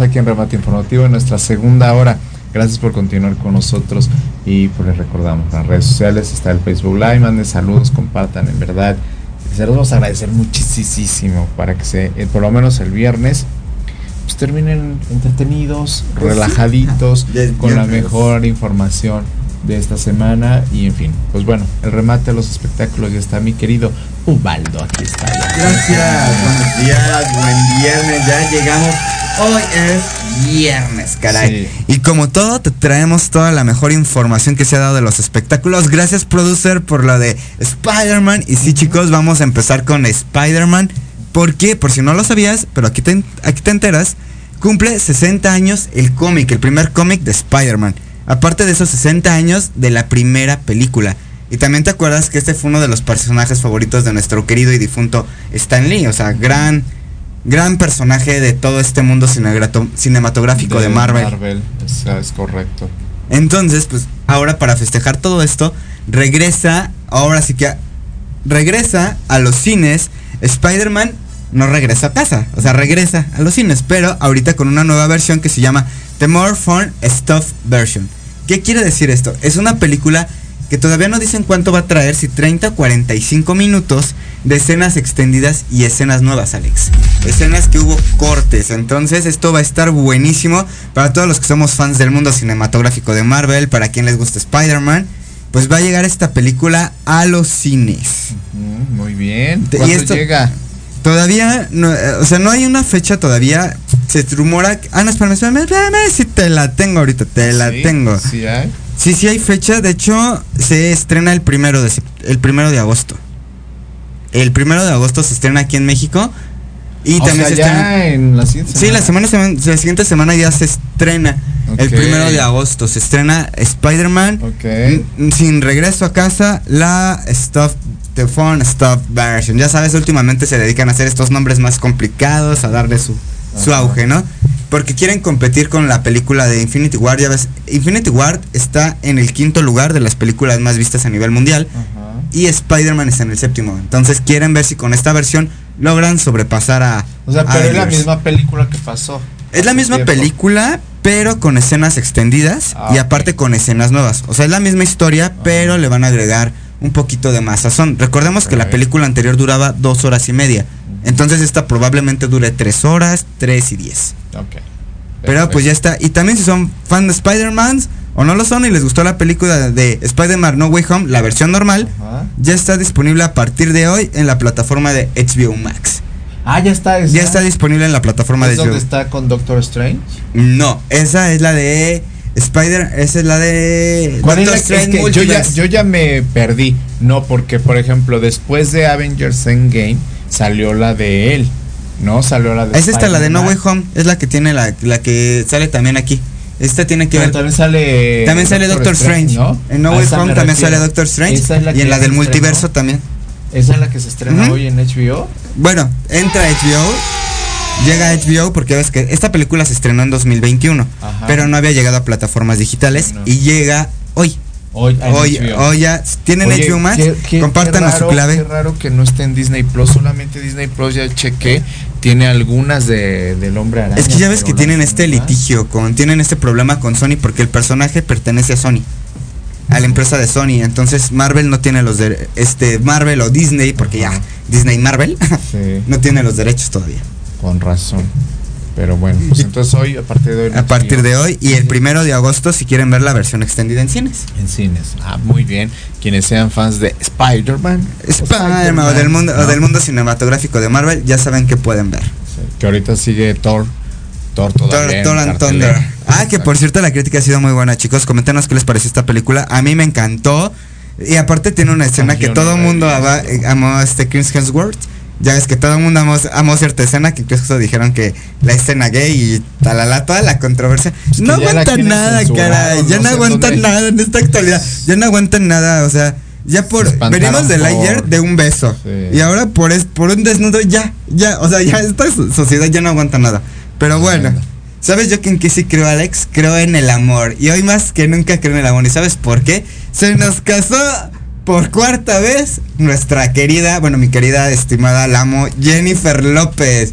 Aquí en Remate Informativo en nuestra segunda hora. Gracias por continuar con nosotros y pues les recordamos, las redes sociales está el Facebook Live, manden saludos, compartan, en verdad. Se los vamos a agradecer muchísimo para que se, eh, por lo menos el viernes, pues terminen entretenidos, Pues relajaditos, con la mejor información de esta semana y en fin, pues bueno, el remate de los espectáculos ya está mi querido Ubaldo, aquí está. ya. Gracias, buenos días, buen viernes, ya llegamos. Hoy es viernes, caray. Sí. Y como todo, te traemos toda la mejor información que se ha dado de los espectáculos. Gracias, producer, por lo de Spider-Man. Y sí, chicos, vamos a empezar con Spider-Man. ¿Por qué? Por si no lo sabías, pero aquí te, aquí te enteras. Cumple 60 años el cómic, el primer cómic de Spider-Man. Aparte de esos 60 años de la primera película. Y también te acuerdas que este fue uno de los personajes favoritos de nuestro querido y difunto Stan Lee. O sea, gran, gran personaje de todo este mundo cinematográfico de, Marvel. es, es correcto. Entonces, pues ahora para festejar todo esto, regresa, ahora sí que regresa a los cines. Spider-Man no regresa a casa, o sea, regresa a los cines, pero ahorita con una nueva versión que se llama The More Fun Stuff Version. ¿Qué quiere decir esto? Es una película que todavía no dicen cuánto va a traer, si 30 o 45 minutos de escenas extendidas y escenas nuevas, Alex. Escenas que hubo cortes, entonces esto va a estar buenísimo para todos los que somos fans del mundo cinematográfico de Marvel, para quien les gusta Spider-Man, pues va a llegar esta película a los cines. Muy bien. Y ¿Cuándo esto- llega? Todavía, no, eh, o sea, no hay una fecha todavía. Se rumora. Ah, no, espérame, espérame, espérame, sí te la tengo ahorita, te la Sí, tengo. Sí, hay. Sí, sí hay fecha. De hecho, se estrena el primero de el primero de agosto. El primero de agosto se estrena aquí en México. Y O también sea, se ya estrena. en la siguiente Sí, la semana, semana- la siguiente semana ya se estrena. El primero de agosto se estrena Spider-Man. Ok. n- Sin regreso a casa, la Stuff, The Fun Stuff Version. Ya sabes, últimamente se dedican a hacer estos nombres más complicados, a darle su, su auge, ¿no? Porque quieren competir con la película de Infinity War. Ya ves, Infinity War está en el quinto lugar de las películas más vistas a nivel mundial. Ajá. Y Spider-Man está en el séptimo. Entonces quieren ver si con esta versión logran sobrepasar a. O sea, pero es la misma película que pasó. Es la misma Tiempo. película, pero con escenas extendidas Ah, y ok. aparte con escenas nuevas. O sea, es la misma historia, pero le van a agregar un poquito de más sazón. Recordemos que la película anterior duraba dos horas y media. Entonces esta probablemente dure tres horas, tres y diez. Ok. Pero pues ya está. Y también si son fan de Spider-Man o no lo son y les gustó la película de Spider-Man No Way Home, la versión normal, Ajá. ya está disponible a partir de hoy en la plataforma de HBO Max. Ah, ya está. esa. Ya está disponible en la plataforma ¿Es de donde HBO. está con Doctor Strange? No, esa es la de Spider, esa es la de ¿Cuál es la que- es que yo ya, yo ya me perdí. No, porque por ejemplo, después de Avengers Endgame salió la de él. No, salió la de Es esta la de No Way. Home, es la que tiene la, la que sale también aquí. Esta tiene que Pero ver también sale también sale Doctor Strange. En No Way Home me también sale Doctor Strange es y en la del multiverso estrenó. también. Esa es la que se estrena hoy en HBO. Bueno, entra HBO, llega a HBO porque ves que esta película se estrenó en 2021, Ajá. pero no había llegado a plataformas digitales No. y llega hoy. Hoy, Hoy, HBO. hoy ya tienen Oye, HBO Max, qué- qué- compártanos qué su raro, clave. Qué raro que no esté en Disney Plus, solamente Disney Plus ya chequé, tiene algunas de del hombre araña. Es que ya ves que tienen este litigio, con, tienen este problema con Sony porque el personaje pertenece a Sony, a la empresa de Sony. Entonces Marvel no tiene los de, este Marvel o Disney, porque ya. Disney Marvel Sí, no tiene los derechos todavía. Con razón. Pero bueno, pues entonces hoy, a partir de hoy. A partir de hoy y el primero de agosto si quieren ver la versión extendida en cines. En cines. Ah, muy bien. Quienes sean fans de Spider-Man. Spider-Man o del mundo o del mundo cinematográfico de Marvel ya saben que pueden ver. Sí, Que ahorita sigue Thor. Thor Thor, todavía. en Thor and. Thunder. Ah, que por cierto la crítica ha sido muy buena, chicos. Coméntenos qué les pareció esta película. A mí me encantó. Y aparte tiene una escena que todo el mundo amó a este Chris Hemsworth. Ya ves que todo el mundo amó, amó cierta escena que incluso dijeron que la escena gay y talala, toda la controversia. que no aguantan nada, o Ya no no aguantan nada en esta actualidad. Ya no aguantan nada, o sea, ya por venimos del por- ayer de un beso. Sí. Y ahora por es por un desnudo ya, ya, o sea, ya esta so- sociedad ya no aguanta nada. Pero bueno. ¿sabes yo en qué sí creo, Alex? Creo en el amor. Y hoy más que nunca creo en el amor. ¿Y sabes por qué? Se nos casó por cuarta vez nuestra querida, bueno, mi querida estimada la amo Jennifer López.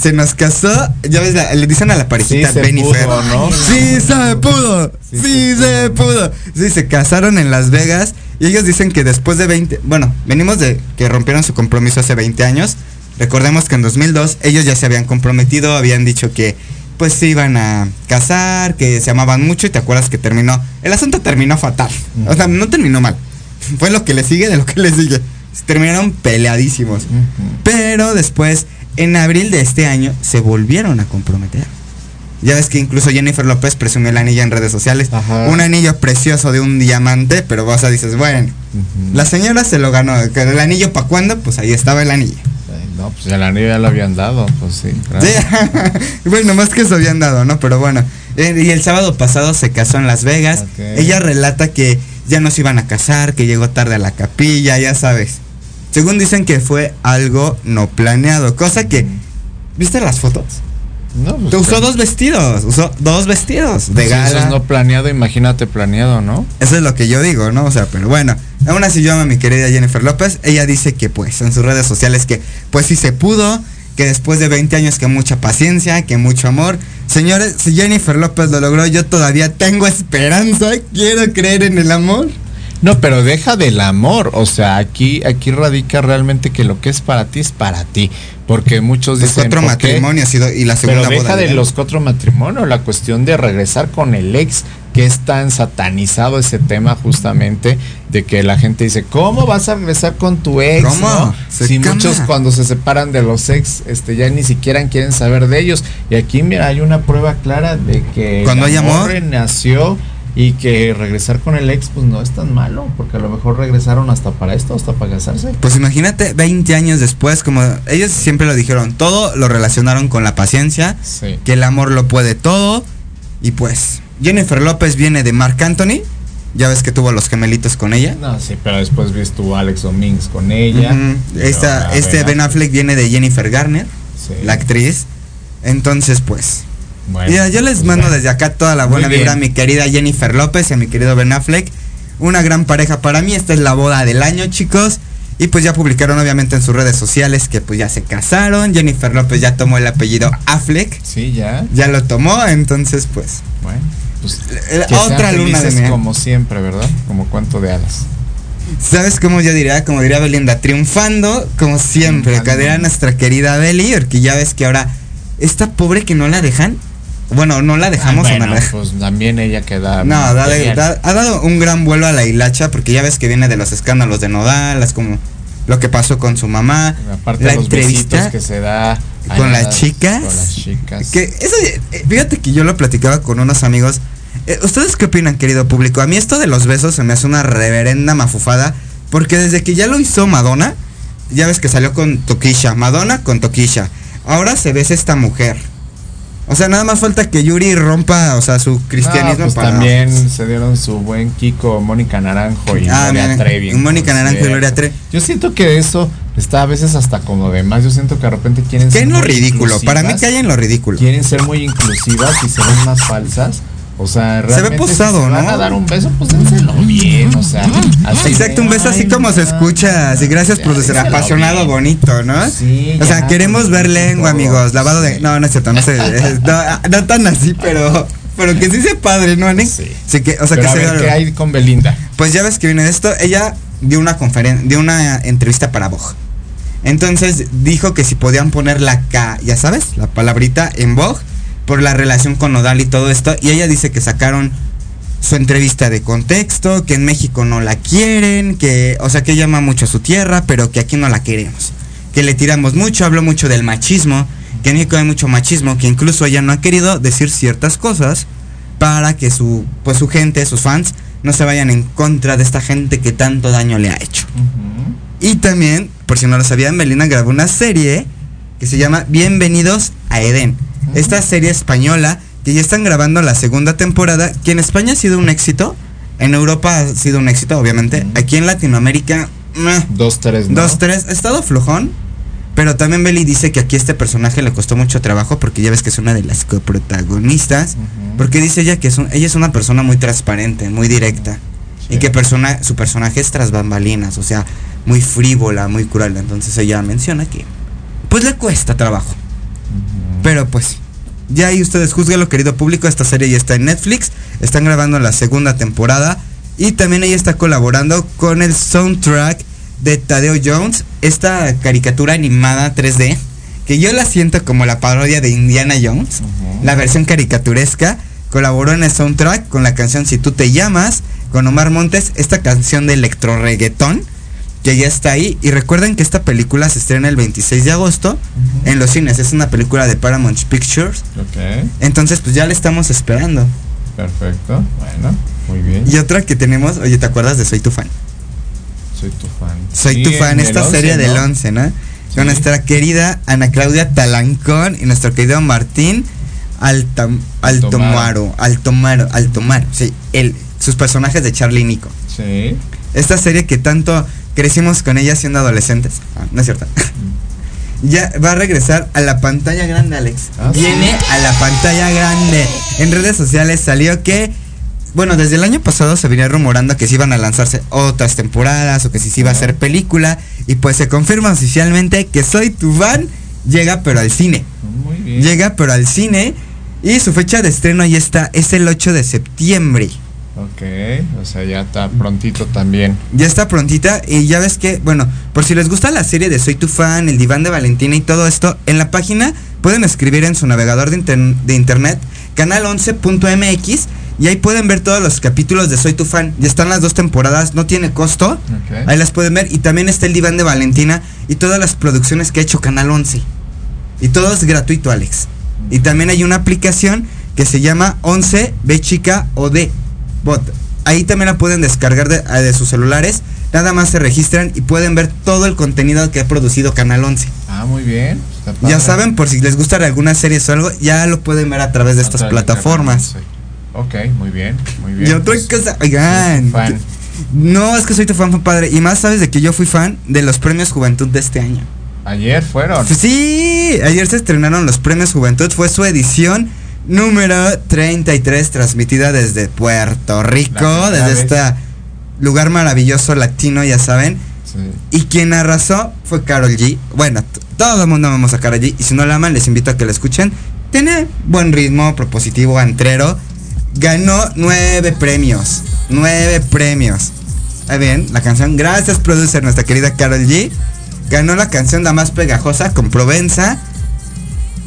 se nos casó, ya ves, la- le dicen a la parejita Sí se Benifer. pudo, ¿no? Sí se pudo, sí, Sí se se pudo. Sí, se casaron en Las Vegas y ellos dicen que después de 20, bueno, venimos de que rompieron su compromiso hace 20 años. Recordemos que en 2002 ellos ya se habían comprometido, habían dicho que pues se iban a casar, que se amaban mucho y te acuerdas que terminó, el asunto terminó fatal. O sea, no terminó mal. Fue lo que le sigue de lo que le sigue. Terminaron peleadísimos. Pero después, en abril de este año, se volvieron a comprometer. Ya ves que incluso Jennifer López presumió el anillo en redes sociales. Ajá. Un anillo precioso de un diamante, pero vos dices, bueno, la señora se lo ganó. ¿El anillo para cuándo? Pues ahí estaba el anillo. No, pues el anillo ya lo habían dado, pues sí. claro. Sí. bueno, más que eso habían dado, ¿no? Pero bueno. Eh, Y el sábado pasado se casó en Las Vegas. Ella relata que ya no se iban a casar, que llegó tarde a la capilla, ya sabes. Según dicen que fue algo no planeado, cosa que... ¿Viste las fotos? No, pues, Te usó dos vestidos, usó dos vestidos de pues, si eso gala. es no planeado, imagínate planeado, ¿no? Eso es lo que yo digo, ¿no? O sea, pero bueno, aún así yo amo a mi querida Jennifer López. Ella dice que pues en sus redes sociales que pues sí se pudo, que después de 20 años que mucha paciencia, que mucho amor. Señores, si Jennifer López lo logró, yo todavía tengo esperanza, quiero creer en el amor. No, pero deja del amor, o sea, aquí aquí radica realmente que lo que es para ti es para ti, porque muchos Los dicen cuatro ¿por qué? matrimonios y, la segunda Pero deja boda. de los cuatro matrimonios, la cuestión de regresar con el ex, que es tan satanizado ese tema justamente, de que la gente dice, ¿cómo vas a regresar con tu ex? ¿Cómo? no? Si muchos cuando se separan de los ex, este, ya ni siquiera quieren saber de ellos. Y aquí, mira, hay una prueba clara de que Cuando el hay amor. renació y que regresar con el ex, pues no es tan malo, porque a lo mejor regresaron hasta para esto, hasta para casarse. Pues imagínate 20 años después, como ellos siempre lo dijeron, todo lo relacionaron con la paciencia, Sí. que el amor lo puede todo. Y pues, Jennifer López viene de Marc Anthony. Ya ves que tuvo los gemelitos con ella. No, sí, pero después a Alex Domínguez con ella. Esta- este Ben Affleck viene de Jennifer Garner, Sí. la actriz. Entonces, pues. Bueno, Mira, yo les pues mando bueno. desde acá toda la buena vibra a mi querida Jennifer López y a mi querido Ben Affleck. Una gran pareja para mí. Esta es la boda del año, chicos. Y pues ya publicaron obviamente en sus redes sociales que pues ya se casaron. Jennifer López ya tomó el apellido Affleck. Sí, ya. Ya lo tomó, entonces pues. Bueno, pues que sean otra luna de miel. como siempre, ¿verdad? Como cuento de hadas. ¿Sabes cómo yo diría? Como diría Belinda, triunfando como siempre. Triunfando. Que diría nuestra querida Beli, porque ya ves que ahora esta pobre que no la dejan. Bueno, no la dejamos Ah, o no bueno, la dejamos. pues también ella queda. No, da- ha dado un gran vuelo a la hilacha porque ya ves que viene de los escándalos de Nodal, es como lo que pasó con su mamá, Aparte la de los entrevista que se da con las chicas. Con las chicas. Que eso, eh, fíjate que yo lo platicaba con unos amigos. Eh, ¿Ustedes qué opinan, querido público? A mí esto de los besos se me hace una reverenda mafufada. Porque desde que ya lo hizo Madonna, ya ves que salió con Toquisha. Madonna con Toquisha. Ahora se besa esta mujer. O sea, nada más falta que Yuri rompa, o sea, su cristianismo No, pues para. también se dieron su buen Kiko, Mónica Naranjo y Ah, Gloria Trevi. Mónica Naranjo y. Gloria Trevi. Yo siento que eso está a veces hasta como de más. Yo siento que de repente quieren Que ser en lo ridículo. Para mí hay en lo ridículo. Quieren ser muy inclusivas y se ven más falsas. O sea, realmente posado, si se van ¿no? a dar un beso, pues dénselo bien, o sea. así Exacto, un beso así "Ay, como se escucha. Así, gracias, producer. dénselo Apasionado, bien". bonito, ¿no? Sí, o sea, ya, queremos ver todo. lengua, amigos. Lavado de. No, no es cierto, no sé. no, no tan así, pero. Pero que sí sea padre, ¿no, Nick? Sí. Sí, que, o sea, Pero que a se ver, ¿qué hay con Belinda? Pues ya ves que viene de esto. Ella dio una conferencia, dio una entrevista para Vogue. Entonces dijo que si podían poner la K, ya sabes, la palabrita en Vogue, por la relación con Nodal y todo esto. Y ella dice que sacaron su entrevista de contexto, que en México no la quieren, que, o sea, que ella ama mucho a su tierra, pero que aquí no la queremos. Que le tiramos mucho, habló mucho del machismo, que en México hay mucho machismo, que incluso ella no ha querido decir ciertas cosas para que su, pues su gente, sus fans, no se vayan en contra de esta gente que tanto daño le ha hecho. Y también, por si no lo sabían, Melina grabó una serie que se llama Bienvenidos a Edén. Esta serie española que ya están grabando la segunda temporada, que en España ha sido un éxito, en Europa ha sido un éxito, obviamente. Aquí en Latinoamérica, meh, Dos, tres, ¿no? dos, tres, ha estado flojón. Pero también Belly dice que aquí este personaje le costó mucho trabajo porque ya ves que es una de las coprotagonistas. Porque dice ella que es un- ella es una persona muy transparente, muy directa. Sí. Y que persona, su personaje es tras bambalinas, o sea, muy frívola, muy cruel. Entonces ella menciona que pues le cuesta trabajo. Pero pues, ya ahí ustedes juzguenlo, querido público. Esta serie ya está en Netflix. Están grabando la segunda temporada. Y también ella está colaborando con el soundtrack de Tadeo Jones. Esta caricatura animada 3D. Que yo la siento como la parodia de Indiana Jones. La versión caricaturesca. Colaboró en el soundtrack con la canción Si tú te llamas. Con Omar Montes. Esta canción de electro reggaetón que ya está ahí. Y recuerden que esta película se estrena el 26 de agosto en los cines. Es una película de Paramount Pictures. Ok, Entonces, pues ya la estamos esperando. perfecto. Bueno, muy bien. Y otra que tenemos, oye, ¿te acuerdas de Soy tu fan? Soy tu fan. Soy Sí, tu fan, esta 11, serie del ¿no? 11, ¿no? Sí. Con nuestra querida Ana Claudia Talancón y nuestro querido Martín Altam, Altomaro. Altomaro, Altomaro, sí. Él, sus personajes de Charlie y Nico. Sí. Esta serie que tanto crecimos con ella siendo adolescentes. Ah, no es cierto. ya va a regresar a la pantalla grande, Alex. Ah, ¿sí? Viene a la pantalla grande. En redes sociales salió que, bueno, desde el año pasado se venía rumorando que se iban a lanzarse otras temporadas o que si se iba a hacer película. Y pues se confirma oficialmente que Soy tu fan llega pero al cine. Muy bien. Llega pero al cine. Y su fecha de estreno ahí está, es el 8 de septiembre. Ok, o sea, ya está prontito también. Ya está prontita y ya ves que, bueno, por si les gusta la serie de Soy tu fan, el diván de Valentina y todo esto, en la página pueden escribir en su navegador de, inter- de internet canal11.mx y ahí pueden ver todos los capítulos de Soy tu fan. Ya están las dos temporadas, no tiene costo. Ahí las pueden ver y también está el diván de Valentina y todas las producciones que ha hecho Canal 11. Y todo es gratuito, Alex. Y también hay una aplicación que se llama 11 B chica o D bot. Ahí también la pueden descargar de, a- de sus celulares. Nada más se registran y pueden ver todo el contenido que ha producido Canal 11. Ah, muy bien. Ya saben, por si les gusta alguna serie o algo, ya lo pueden ver a través de estas plataformas. Ok, muy bien, muy bien. Y otra Pues, cosa, oigan. fan. No, es que soy tu fan, padre. Y más sabes de que yo fui fan de los premios Juventud de este año. Ayer fueron. Sí, ayer se estrenaron los premios Juventud, fue su edición número 33 transmitida desde Puerto Rico, desde vez. este lugar maravilloso latino, ya saben. Sí. Y quien arrasó fue Carol G. Bueno, todo el mundo amamos a Carol G. Y si no la aman, les invito a que la escuchen. Tiene buen ritmo, propositivo, antrero. Ganó nueve premios. Nueve premios. Ahí bien, la canción. Gracias, producer, nuestra querida Carol G. Ganó la canción la más pegajosa con Provenza.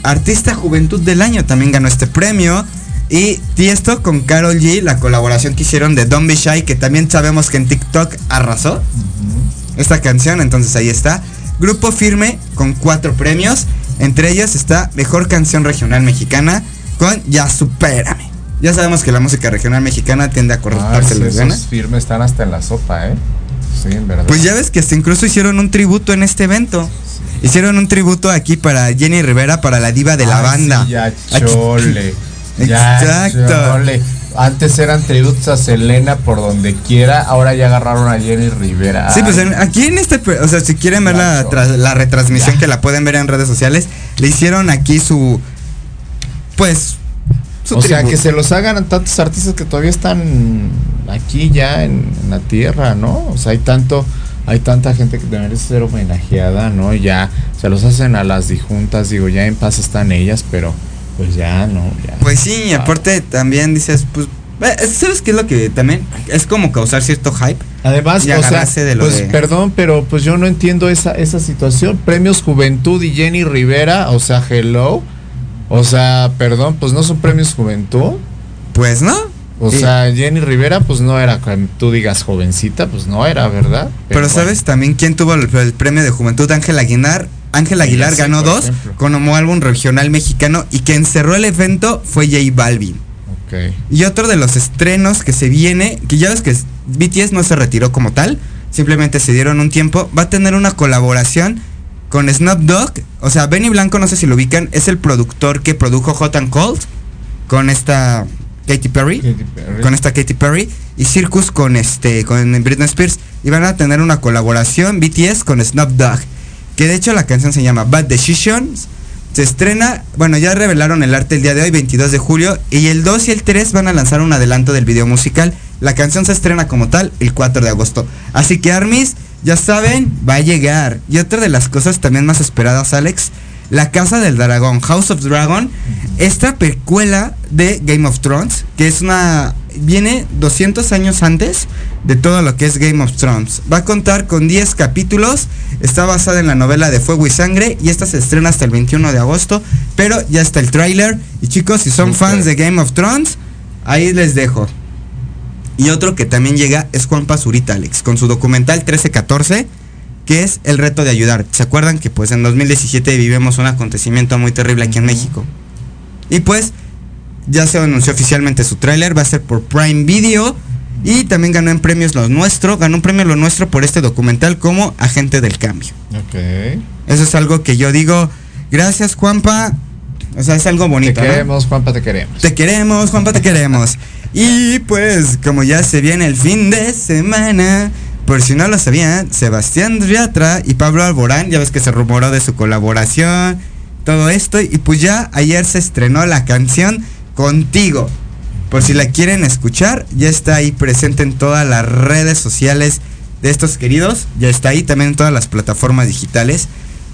Artista Juventud del Año también ganó este premio. Y Tiesto con Carol G, la colaboración que hicieron de Don't Be Shy, que también sabemos que en TikTok arrasó esta canción, entonces ahí está. Grupo Firme con cuatro premios. Entre ellos está Mejor Canción Regional Mexicana con Ya Supérame. Ya sabemos que la música regional mexicana tiende a Ah, cortarse las esos ganas. firmes están hasta en la sopa, ¿eh? Sí, en verdad. Pues ya ves que hasta incluso hicieron un tributo en este evento. Hicieron un tributo aquí para Jenny Rivera, para la diva de la Ay, banda. sí, ya chole. Ya Exacto. chole. Antes eran tributos a Selena por donde quiera, ahora ya agarraron a Jenny Rivera. Sí, pues en- aquí en este, o sea, si quieren ver la, tras- la retransmisión que la pueden ver en redes sociales, le hicieron aquí su, pues, su o sea, que se los hagan tantos artistas que todavía están aquí ya en, en la tierra, ¿no? O sea, hay tanto, hay tanta gente que merece ser homenajeada, ¿no? Ya se los hacen a las dijuntas, digo, ya en paz están ellas, pero pues ya, ¿no? Ya. Pues sí, y aparte también dices, pues, ¿sabes qué es lo que también es como causar cierto hype? Además, o sea, de lo pues de- perdón, pero pues yo no entiendo esa, esa situación. Premios Juventud y Jenny Rivera, o sea, hello. O sea, perdón, pues no son premios Juventud. Pues no. O Sí. sea, Jenny Rivera, pues no era, tú digas jovencita, pues no era, ¿verdad? Pero. ¿sabes también quién tuvo el, el premio de juventud? Ángel Aguilar. Ángel Aguilar ganó dos ejemplo. como álbum regional mexicano y quien cerró el evento fue J Balvin. Ok. Y otro de los estrenos que se viene, que ya ves que BTS no se retiró como tal, simplemente se dieron un tiempo, va a tener una colaboración con Snoop Dogg. O sea, Benny Blanco, no sé si lo ubican, es el productor que produjo Hot and Cold con esta Katy Perry. Katy Perry. Con esta Katy Perry y Circus con este con Britney Spears y van a tener una colaboración BTS con Snoop Dogg que de hecho la canción se llama Bad Decisions se estrena bueno ya revelaron el arte el día de hoy 22 de julio y el 2 y el 3 van a lanzar un adelanto del video musical la canción se estrena como tal el 4 de agosto así que Armis ya saben va a llegar y otra de las cosas también más esperadas Alex La Casa del Dragón, House of Dragon, esta precuela de Game of Thrones, que es una viene 200 años antes de todo lo que es Game of Thrones. Va a contar con 10 capítulos, está basada en la novela de Fuego y Sangre y esta se estrena hasta el 21 de agosto, pero ya está el tráiler y chicos, si son fans de Game of Thrones, ahí les dejo. Y otro que también llega es Juan Pazurita, Alex, con su documental 1314, que es El reto de ayudar. ¿Se acuerdan que pues en 2017 vivimos un acontecimiento muy terrible aquí en México? Y pues ya se anunció oficialmente su tráiler, va a ser por Prime Video y también ganó en premios Lo Nuestro, ganó un premio Lo Nuestro por este documental como Agente del Cambio. Ok. Eso es algo que yo digo, gracias Juanpa, o sea, es algo bonito. Te ¿no? queremos, Juanpa, te queremos. Te queremos, Juanpa, te queremos. Y pues, como ya se viene el fin de semana, por si no lo sabían, Sebastián Riatra y Pablo Alborán, ya ves que se rumoró de su colaboración, todo esto, y pues ya ayer se estrenó la canción Contigo. Por si la quieren escuchar, ya está ahí presente en todas las redes sociales de estos queridos, ya está ahí también en todas las plataformas digitales.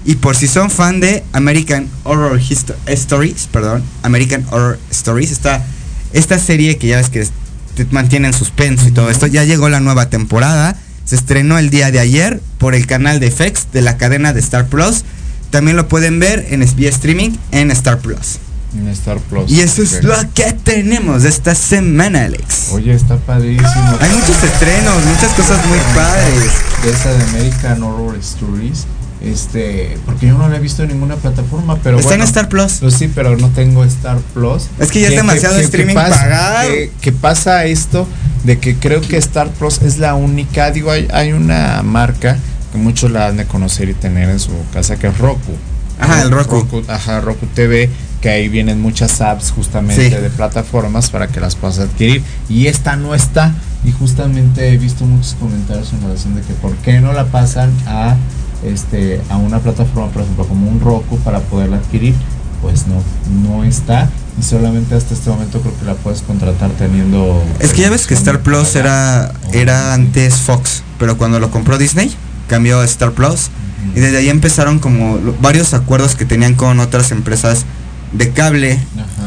Y por si son fan de American Horror Stories, perdón, American Horror Stories, está esta serie que ya ves que te mantiene en suspenso y todo esto, ya llegó la nueva temporada, se estrenó el día de ayer por el canal de FX de la cadena de Star Plus. También lo pueden ver en vía streaming en Star Plus. En Star Plus. Y eso es lo que tenemos esta semana, Alex. Oye, está padrísimo. Hay muchos estrenos, muchas cosas muy padres. De esa de American Horror Stories. Este, porque yo no la he visto en ninguna plataforma, pero Está bueno, en Star Plus. Pues sí, pero no tengo Star Plus. Es que ya es demasiado streaming pasa, pagar. Que, que pasa esto de que creo que Star Plus es la única, digo, hay, hay una marca que muchos la han de conocer y tener en su casa que es Roku. Ajá, el Roku. Ajá, Roku TV, que ahí vienen muchas apps justamente Sí. de plataformas para que las puedas adquirir. Y esta no está. Y justamente he visto muchos comentarios en relación de que por qué no la pasan a este a una plataforma, por ejemplo, como un Roku para poderla adquirir. Pues no, no está. Y solamente hasta este momento creo que la puedes contratar teniendo. Es que ya ves que Star Plus era, era antes Fox, pero cuando lo compró Disney, cambió a Star Plus. Y desde ahí empezaron como varios acuerdos que tenían con otras empresas de cable.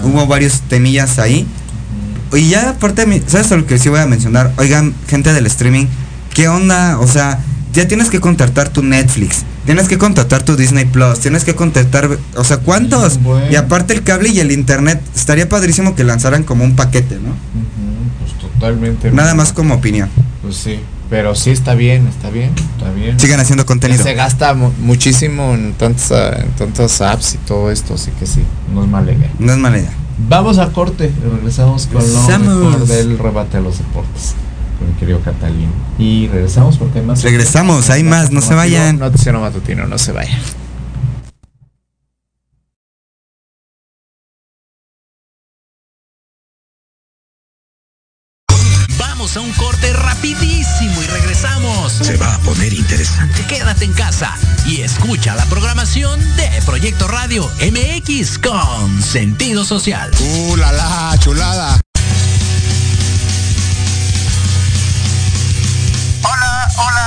Hubo varios temillas ahí. Y ya aparte, ¿sabes lo que sí voy a mencionar? Oigan, gente del streaming, ¿qué onda? O sea, ya tienes que contratar tu Netflix, tienes que contratar tu Disney Plus, tienes que contratar, o sea, ¿cuántos? Bueno. Y aparte el cable y el internet, estaría padrísimo que lanzaran como un paquete, ¿no? Pues totalmente. Nada más como opinión. Pues sí. Pero sí está bien, está bien, está bien. Sigan haciendo contenido. Se gasta mu- muchísimo en tantas, en tantas apps y todo esto, así que sí, no es mala idea. No es mala idea. Vamos a corte regresamos con lo mejor del rebate a los deportes con el querido Catalín. Y regresamos porque hay más. Regresamos, hay más, no se vayan. Noticiero matutino, no se vayan. Vamos a un corte rapidísimo y regresamos. Se va a poner interesante. Quédate en casa y escucha la programación de Proyecto Radio MX con sentido social. ¡Uh, la, la, chulada!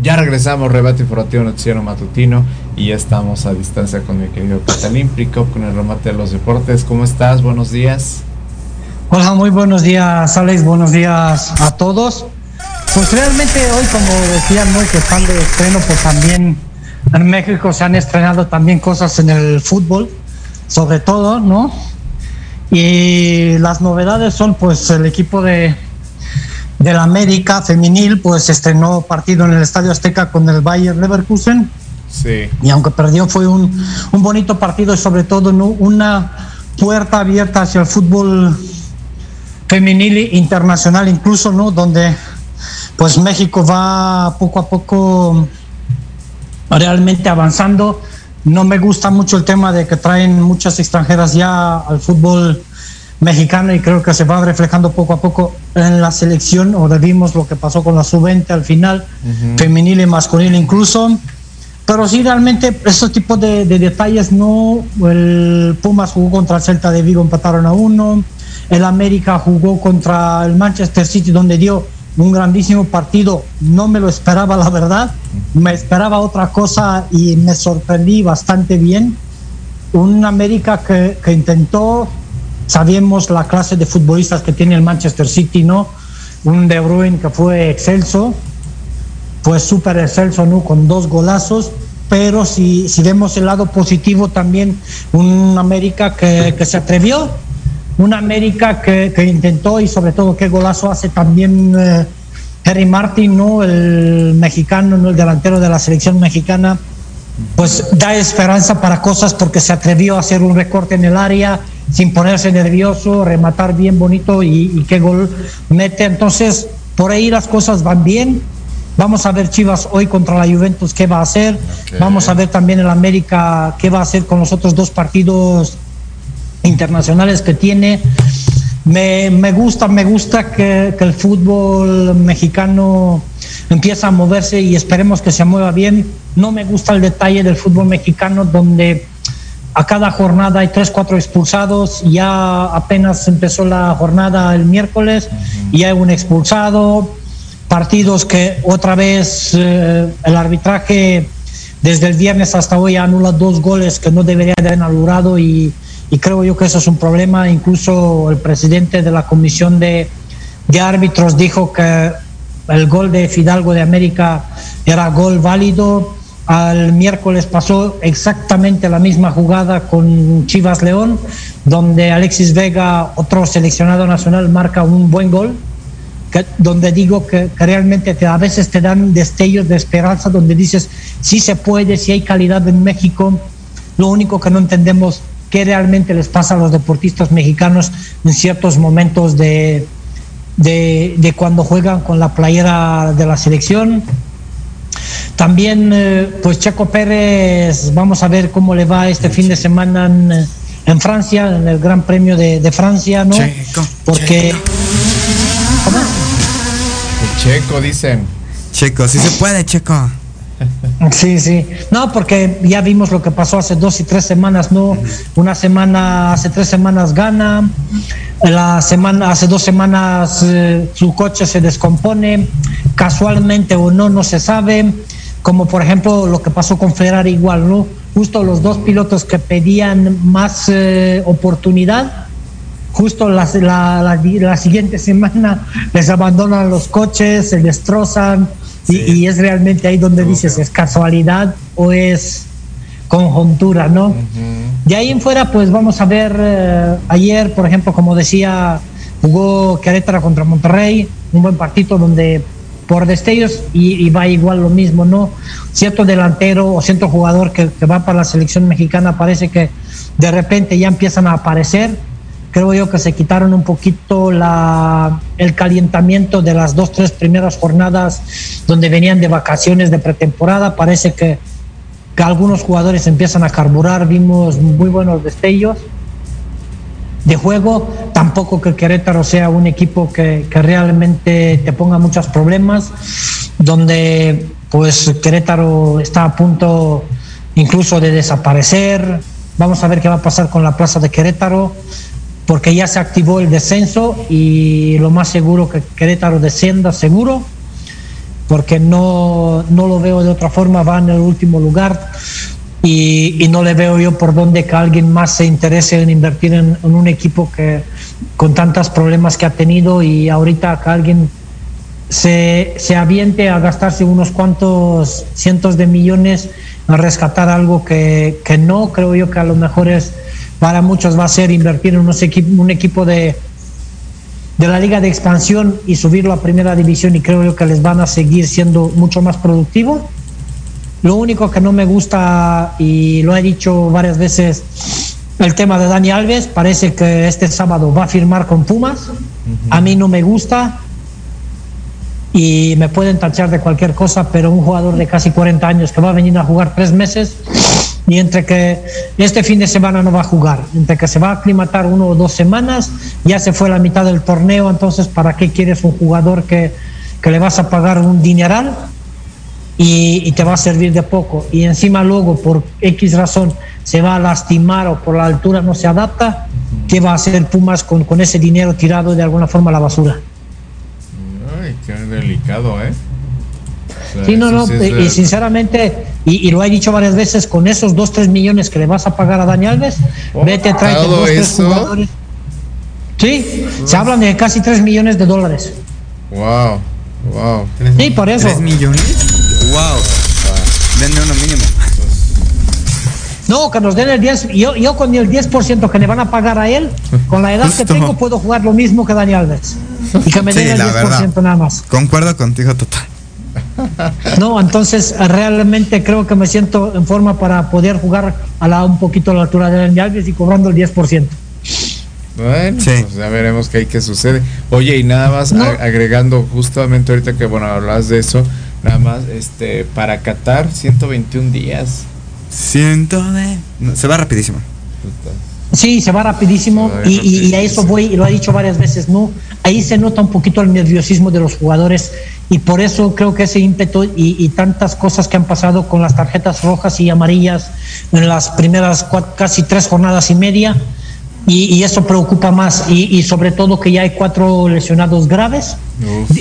Ya regresamos, rebate informativo noticiero matutino y ya estamos a distancia con mi querido Catalín Pricop con el remate de los deportes. ¿Cómo estás? Buenos días. Hola, muy buenos días, Alex. Buenos días a todos. Pues realmente hoy, como decían, ¿no? que están de estreno, pues también en México se han estrenado también cosas en el fútbol, sobre todo, ¿no? Y las novedades son, pues, el equipo de del América femenil, pues estrenó partido en el Estadio Azteca con el Bayer Leverkusen. Sí. Y aunque perdió, fue un, un bonito partido y sobre todo ¿no? una puerta abierta hacia el fútbol femenil internacional, incluso, ¿no? Donde pues México va poco a poco realmente avanzando. No me gusta mucho el tema de que traen muchas extranjeras ya al fútbol mexicano y creo que se va reflejando poco a poco en la selección. Ahora vimos lo que pasó con la sub-20 al final, femenil y masculina incluso. Pero sí, realmente, esos tipos de, de, detalles no. El Pumas jugó contra el Celta de Vigo, empataron a uno. El América jugó contra el Manchester City, donde dio un grandísimo partido. No me lo esperaba, la verdad. Me esperaba otra cosa y me sorprendí bastante bien. Un América que, que intentó Sabemos la clase de futbolistas que tiene el Manchester City, ¿no? Un De Bruyne que fue excelso, pues súper excelso, ¿no? Con dos golazos, pero si, si vemos el lado positivo también, un América que, que se atrevió, un América que, que, intentó y sobre todo qué golazo hace también eh, Harry Martin, ¿no? El mexicano, ¿no? El delantero de la selección mexicana, pues da esperanza para cosas porque se atrevió a hacer un recorte en el área, sin ponerse nervioso, rematar bien bonito y, y qué gol mete. Entonces, por ahí las cosas van bien. Vamos a ver Chivas hoy contra la Juventus qué va a hacer. Okay. Vamos a ver también el América qué va a hacer con los otros dos partidos internacionales que tiene. Me, me gusta, me gusta que, que, el fútbol mexicano empieza a moverse y esperemos que se mueva bien. No me gusta el detalle del fútbol mexicano donde a cada jornada hay tres, cuatro expulsados. Ya apenas empezó la jornada el miércoles y hay un expulsado. Partidos que otra vez eh, el arbitraje desde el viernes hasta hoy anula dos goles que no debería de haber anulado y, y, creo yo que eso es un problema. Incluso el presidente de la comisión de, de árbitros dijo que el gol de Fidalgo de América era gol válido al miércoles pasó exactamente la misma jugada con Chivas León, donde Alexis Vega, otro seleccionado nacional, marca un buen gol, donde digo que, que, realmente te, a veces te dan destellos de esperanza, donde dices, sí se puede, sí hay calidad en México, lo único que no entendemos qué realmente les pasa a los deportistas mexicanos en ciertos momentos de, de, de cuando juegan con la playera de la selección también, eh, pues Checo Pérez, vamos a ver cómo le va este fin de semana en, en Francia, en el Gran Premio de, de Francia, ¿no? Checo, Porque. Checo. Checo, dicen. Checo, si se puede, Checo. Sí, sí. No, porque ya vimos lo que pasó hace dos y tres semanas, ¿no? Una semana, hace tres semanas gana, la semana, hace dos semanas eh, su coche se descompone, casualmente o no, no se sabe. Como por ejemplo lo que pasó con Ferrari igual, ¿no? Justo los dos pilotos que pedían más eh, oportunidad, justo la, la, la, la, siguiente semana les abandonan los coches, se destrozan sí. y, y, es realmente ahí donde okay. dices, ¿es casualidad o es conjuntura, no? Uh -huh. De ahí en fuera, pues vamos a ver, eh, ayer, por ejemplo, como decía, jugó Querétaro contra Monterrey, un buen partido donde por destellos y, va igual lo mismo, ¿no? Cierto delantero o cierto jugador que, que va para la selección mexicana parece que de repente ya empiezan a aparecer. Creo yo que se quitaron un poquito el calentamiento de las dos, tres primeras jornadas donde venían de vacaciones de pretemporada. Parece que algunos jugadores empiezan a carburar. Vimos muy buenos destellos de juego. Tampoco que Querétaro sea un equipo que, que realmente te ponga muchos problemas, donde pues Querétaro está a punto incluso de desaparecer. Vamos a ver qué va a pasar con la plaza de Querétaro, porque ya se activó el descenso y lo más seguro que Querétaro descienda seguro, porque no, no lo veo de otra forma, va en el último lugar y, y no le veo yo por dónde que alguien más se interese en invertir en, un equipo que con tantos problemas que ha tenido y ahorita que alguien se, se aviente a gastarse unos cuantos cientos de millones a rescatar algo que, que no, creo yo que a lo mejor es para muchos va a ser invertir en unos equi- un equipo de, de la liga de expansión y subirlo a primera división y creo yo que les van a seguir siendo mucho más productivos. Lo único que no me gusta, y lo he dicho varias veces, el tema de Dani Alves, parece que este sábado va a firmar con Pumas. A mí no me gusta. Y me pueden tachar de cualquier cosa, pero un jugador de casi 40 años que va a venir a jugar tres meses y entre que este fin de semana no va a jugar, entre que se va a aclimatar uno o dos semanas, ya se fue la mitad del torneo, entonces ¿para qué quieres un jugador que, que le vas a pagar un dineral y, y te va a servir de poco? Y encima luego por X razón se va a lastimar o por la altura no se adapta, ¿qué va a hacer Pumas con, con ese dinero tirado de alguna forma a la basura? Ay, qué delicado, ¿eh? O sea, Sí, no, no, sí es y- sinceramente, y, y lo he dicho varias veces, con esos 2, 3 millones que le vas a pagar a Dani Alves, vete, tráete ¿todo dos, tres eso? jugadores. Sí, se hablan de casi 3 millones de dólares. Wow, wow. Sí, por eso. ¿Tres millones? Wow. Denme uno mínimo. No, que nos den el 10, yo, yo con el 10% que le van a pagar a él, con la edad que tengo puedo jugar lo mismo que Dani Alves. Y que me den Sí, el la 10% verdad. nada más. Concuerdo contigo total. No, entonces realmente creo que me siento en forma para poder jugar a la, un poquito a la altura de Dani Alves y cobrando el 10%. Bueno, pues ya veremos qué hay que sucede. Oye, y nada más No. agregando justamente ahorita que bueno, hablas de eso, nada más este para Qatar 121 días. Siento de. no, se va rapidísimo. Sí, se va rapidísimo Se va y, y- y a eso voy, y lo he dicho varias veces, ¿no? Ahí se nota un poquito el nerviosismo de los jugadores y por eso creo que ese ímpetu y, y tantas cosas que han pasado con las tarjetas rojas y amarillas en las primeras casi tres jornadas y media y, y eso preocupa más y, y sobre todo que ya hay cuatro lesionados graves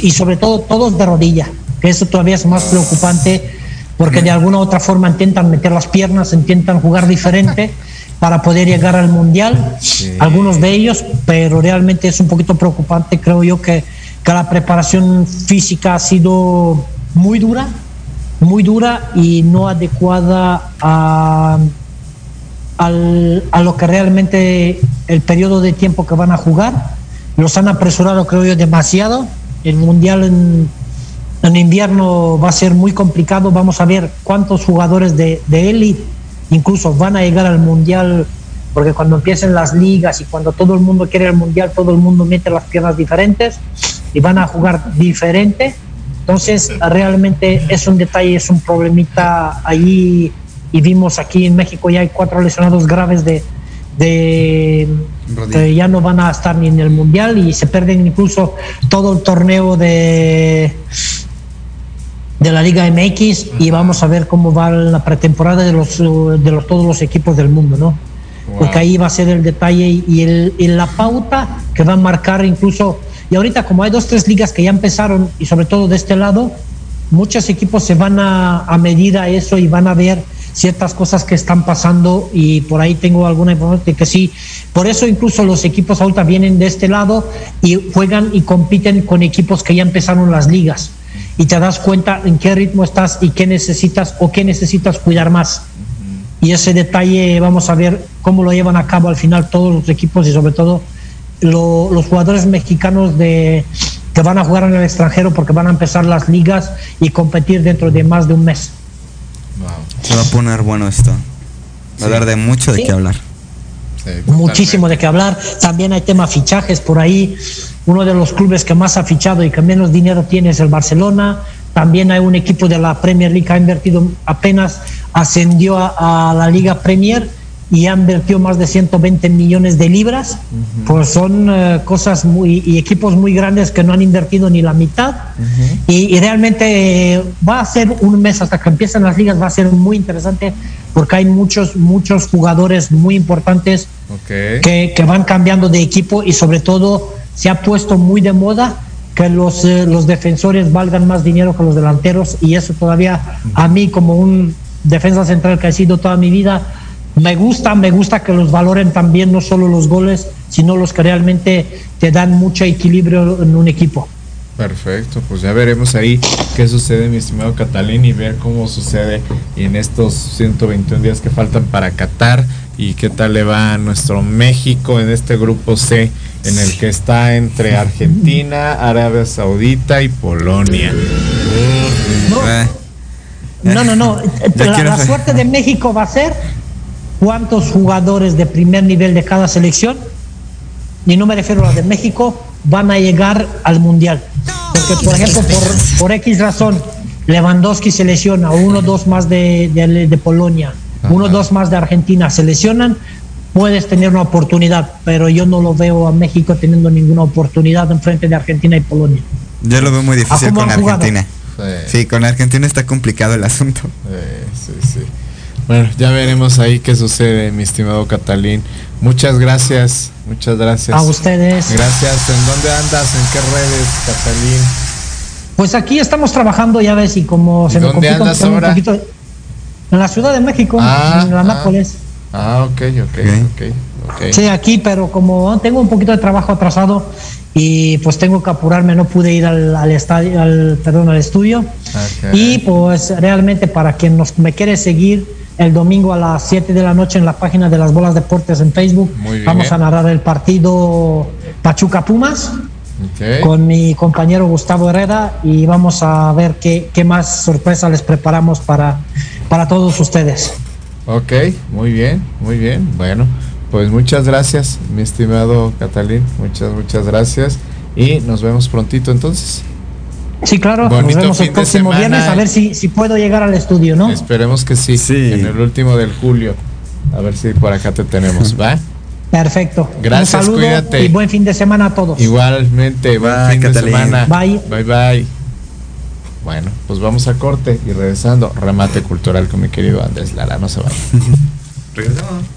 y sobre todo todos de rodilla, que eso todavía es más preocupante porque de alguna u otra forma intentan meter las piernas, intentan jugar diferente para poder llegar al mundial, algunos de ellos, pero realmente es un poquito preocupante, creo yo que, que la preparación física ha sido muy dura, muy dura y no adecuada a, al- a lo que realmente el periodo de tiempo que van a jugar. Los han apresurado, creo yo, demasiado. El mundial en, en invierno va a ser muy complicado. Vamos a ver cuántos jugadores de, de élite incluso van a llegar al mundial, porque cuando empiecen las ligas y cuando todo el mundo quiere el mundial, todo el mundo mete las piernas diferentes y van a jugar diferente. Entonces, realmente es un detalle, es un problemita ahí. Y vimos aquí en México ya hay cuatro lesionados graves de, de que ya no van a estar ni en el mundial y se pierden incluso todo el torneo de de la Liga MX y vamos a ver cómo va la pretemporada de los de los todos los equipos del mundo, ¿no? Porque ahí va a ser el detalle y, el, y la pauta que va a marcar incluso y ahorita como hay dos tres ligas que ya empezaron y sobre todo de este lado muchos equipos se van a, a medir a eso y van a ver ciertas cosas que están pasando y por ahí tengo alguna información de que sí. Por eso incluso los equipos ahorita vienen de este lado y juegan y compiten con equipos que ya empezaron las ligas y te das cuenta en qué ritmo estás y qué necesitas o qué necesitas cuidar más. Y ese detalle vamos a ver cómo lo llevan a cabo al final todos los equipos y sobre todo lo- los jugadores mexicanos de que van a jugar en el extranjero porque van a empezar las ligas y competir dentro de más de un mes. Se va a poner bueno esto. Va a dar de mucho de Sí. qué hablar. Muchísimo de qué hablar. También hay tema fichajes por ahí. Uno de los clubes que más ha fichado y que menos dinero tiene es el Barcelona. También hay un equipo de la Premier League que ha invertido apenas ascendió a, a la Liga Premier y ha invertido más de 120 millones de libras. Pues son eh, cosas muy y equipos muy grandes que no han invertido ni la mitad. Y, y realmente eh, va a ser un mes hasta que empiecen las ligas, va a ser muy interesante porque hay muchos, muchos jugadores muy importantes Ok. que, que van cambiando de equipo y sobre todo se ha puesto muy de moda que los, eh, los defensores valgan más dinero que los delanteros y eso todavía a mí como un defensa central que ha sido toda mi vida me gusta, me gusta que los valoren también no solo los goles, sino los que realmente te dan mucho equilibrio en un equipo. Perfecto, pues ya veremos ahí qué sucede, mi estimado Catalín, y ver cómo sucede en estos 121 días que faltan para Qatar y qué tal le va a nuestro México en este grupo C, en el que está entre Argentina, Arabia Saudita y Polonia. No, no, no. La, suerte de México va a ser cuántos jugadores de primer nivel de cada selección, y no me refiero a los de México, van a llegar al Mundial. Porque, por ejemplo, por, por X razón, Lewandowski se lesiona, o uno o dos más de, de- de Polonia, uno o dos más de Argentina se lesionan, puedes tener una oportunidad, pero yo no lo veo a México teniendo ninguna oportunidad en frente de Argentina y Polonia. Yo lo veo muy difícil ¿A cómo con? Argentina. Sí, con Argentina está complicado el asunto. Eh, sí, sí. Bueno, ya veremos ahí qué sucede, mi estimado Catalín. Muchas gracias, muchas gracias. A ustedes. Gracias. ¿En dónde andas? ¿En qué redes, Catalín? Pues aquí estamos trabajando, ya ves, y como se me ¿Dónde complica andas un ahora? poquito. En la Ciudad de México, Ah, en la ah. Nápoles. Ah, ok, ok, ok. Sí, aquí, pero como tengo un poquito de trabajo atrasado y pues tengo que apurarme, no pude ir al, al estadio, al, perdón, al estudio. Y pues realmente para quien nos, me quiere seguir el domingo a las 7 de la noche en la página de las Bolas Deportes en Facebook, Muy bien. vamos a narrar el partido Pachuca Pumas con mi compañero Gustavo Herrera y vamos a ver qué, qué más sorpresa les preparamos para, para todos ustedes. Ok, muy bien, muy bien. Bueno, pues muchas gracias, mi estimado Catalín. Muchas, muchas gracias. Y nos vemos prontito entonces. Sí, claro, Bonito nos vemos fin el próximo viernes a ver si, si puedo llegar al estudio, ¿no? Esperemos que sí, En el último del julio. A ver si por acá te tenemos, ¿va? Perfecto. Gracias, Un saludo cuídate. y buen fin de semana a todos. Igualmente, buen Bye, fin de semana. Bye. Bye, bye. Bueno, pues vamos a corte y regresando, remate cultural con mi querido Andrés Lara. No se vayan. Regresamos.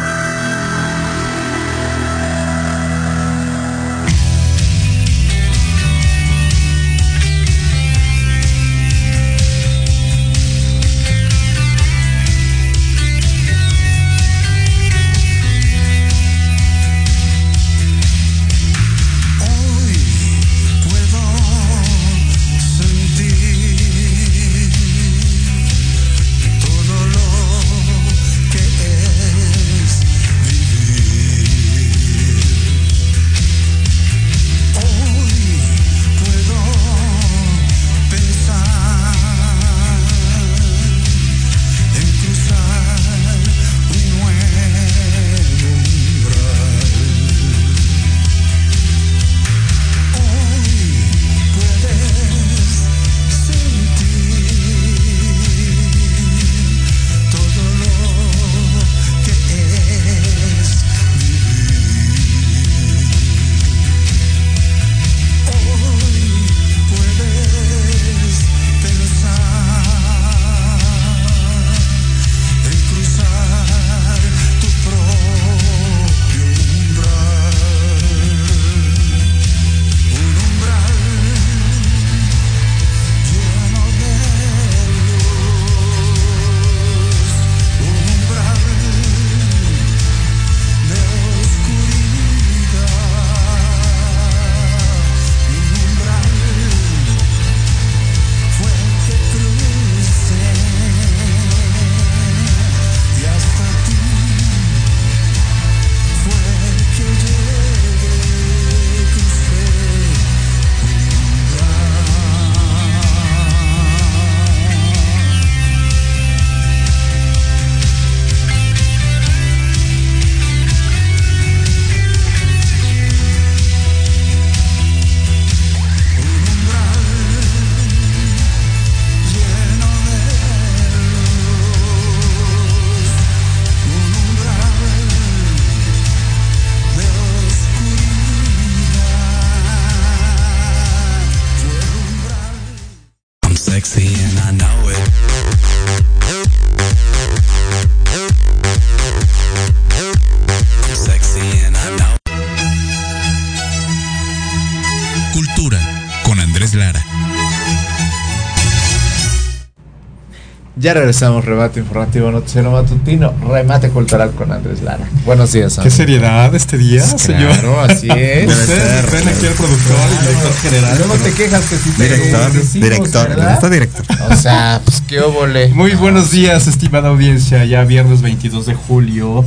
Ya regresamos, remate informativo, noticiero matutino, remate cultural con Andrés Lara. Buenos días, Qué seriedad este día, señor. Claro, así es. Ustedes ven aquí al productor y director general. Luego te quejas que sí te Director, decimos, director, ¿verdad? está director. O sea, pues qué óvole. Muy buenos días, estimada audiencia. Ya viernes 22 de julio.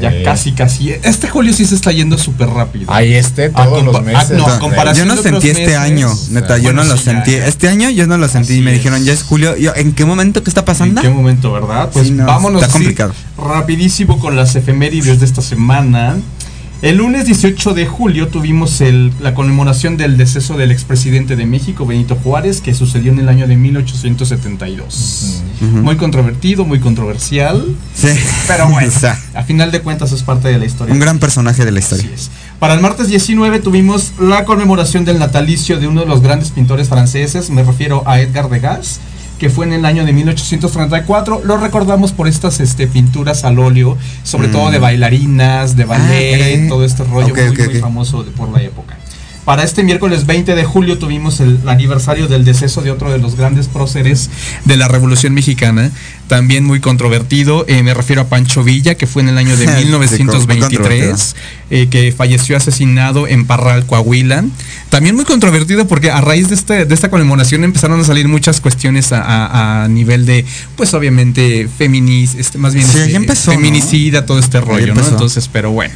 Ya casi, casi. Este julio sí se está yendo súper rápido. Ahí esté A todos los meses. no, comparación Yo no sentí este meses, año, neta, yo bueno, no lo sí, sentí. ya. Este año yo no lo sentí. Así me es. dijeron, ya es julio. Yo, ¿En qué momento? ¿Qué está pasando? ¿En qué momento, verdad? Pues Sí, no, vámonos está complicado. rapidísimo con las efemérides de esta semana. El lunes 18 de julio tuvimos el- la conmemoración del deceso del expresidente de México, Benito Juárez, que sucedió en el año de 1872. Muy controvertido, muy controversial, Sí. pero bueno, a final de cuentas es parte de la historia. un gran personaje de la historia. Así es. Para el martes 19 tuvimos la conmemoración del natalicio de uno de los grandes pintores franceses, me refiero a Edgar Degas, que fue en el año de 1834. Lo recordamos por estas este, pinturas al óleo, sobre Mm. todo de bailarinas, de ballet, ok. todo este rollo Ok, muy, muy famoso de- por la época. Para este miércoles 20 de julio tuvimos el aniversario del deceso de otro de los grandes próceres de la Revolución Mexicana, también muy controvertido. eh, me refiero a Pancho Villa, que fue en el año de Sí, muy 1923, eh, que falleció asesinado en Parral, Coahuila. También muy controvertido porque a raíz de, este, de esta conmemoración empezaron a salir muchas cuestiones a, a- a nivel de, pues obviamente, feminis, este, más bien Sí, este, feminicida, todo este rollo, ¿no? Entonces, pero bueno.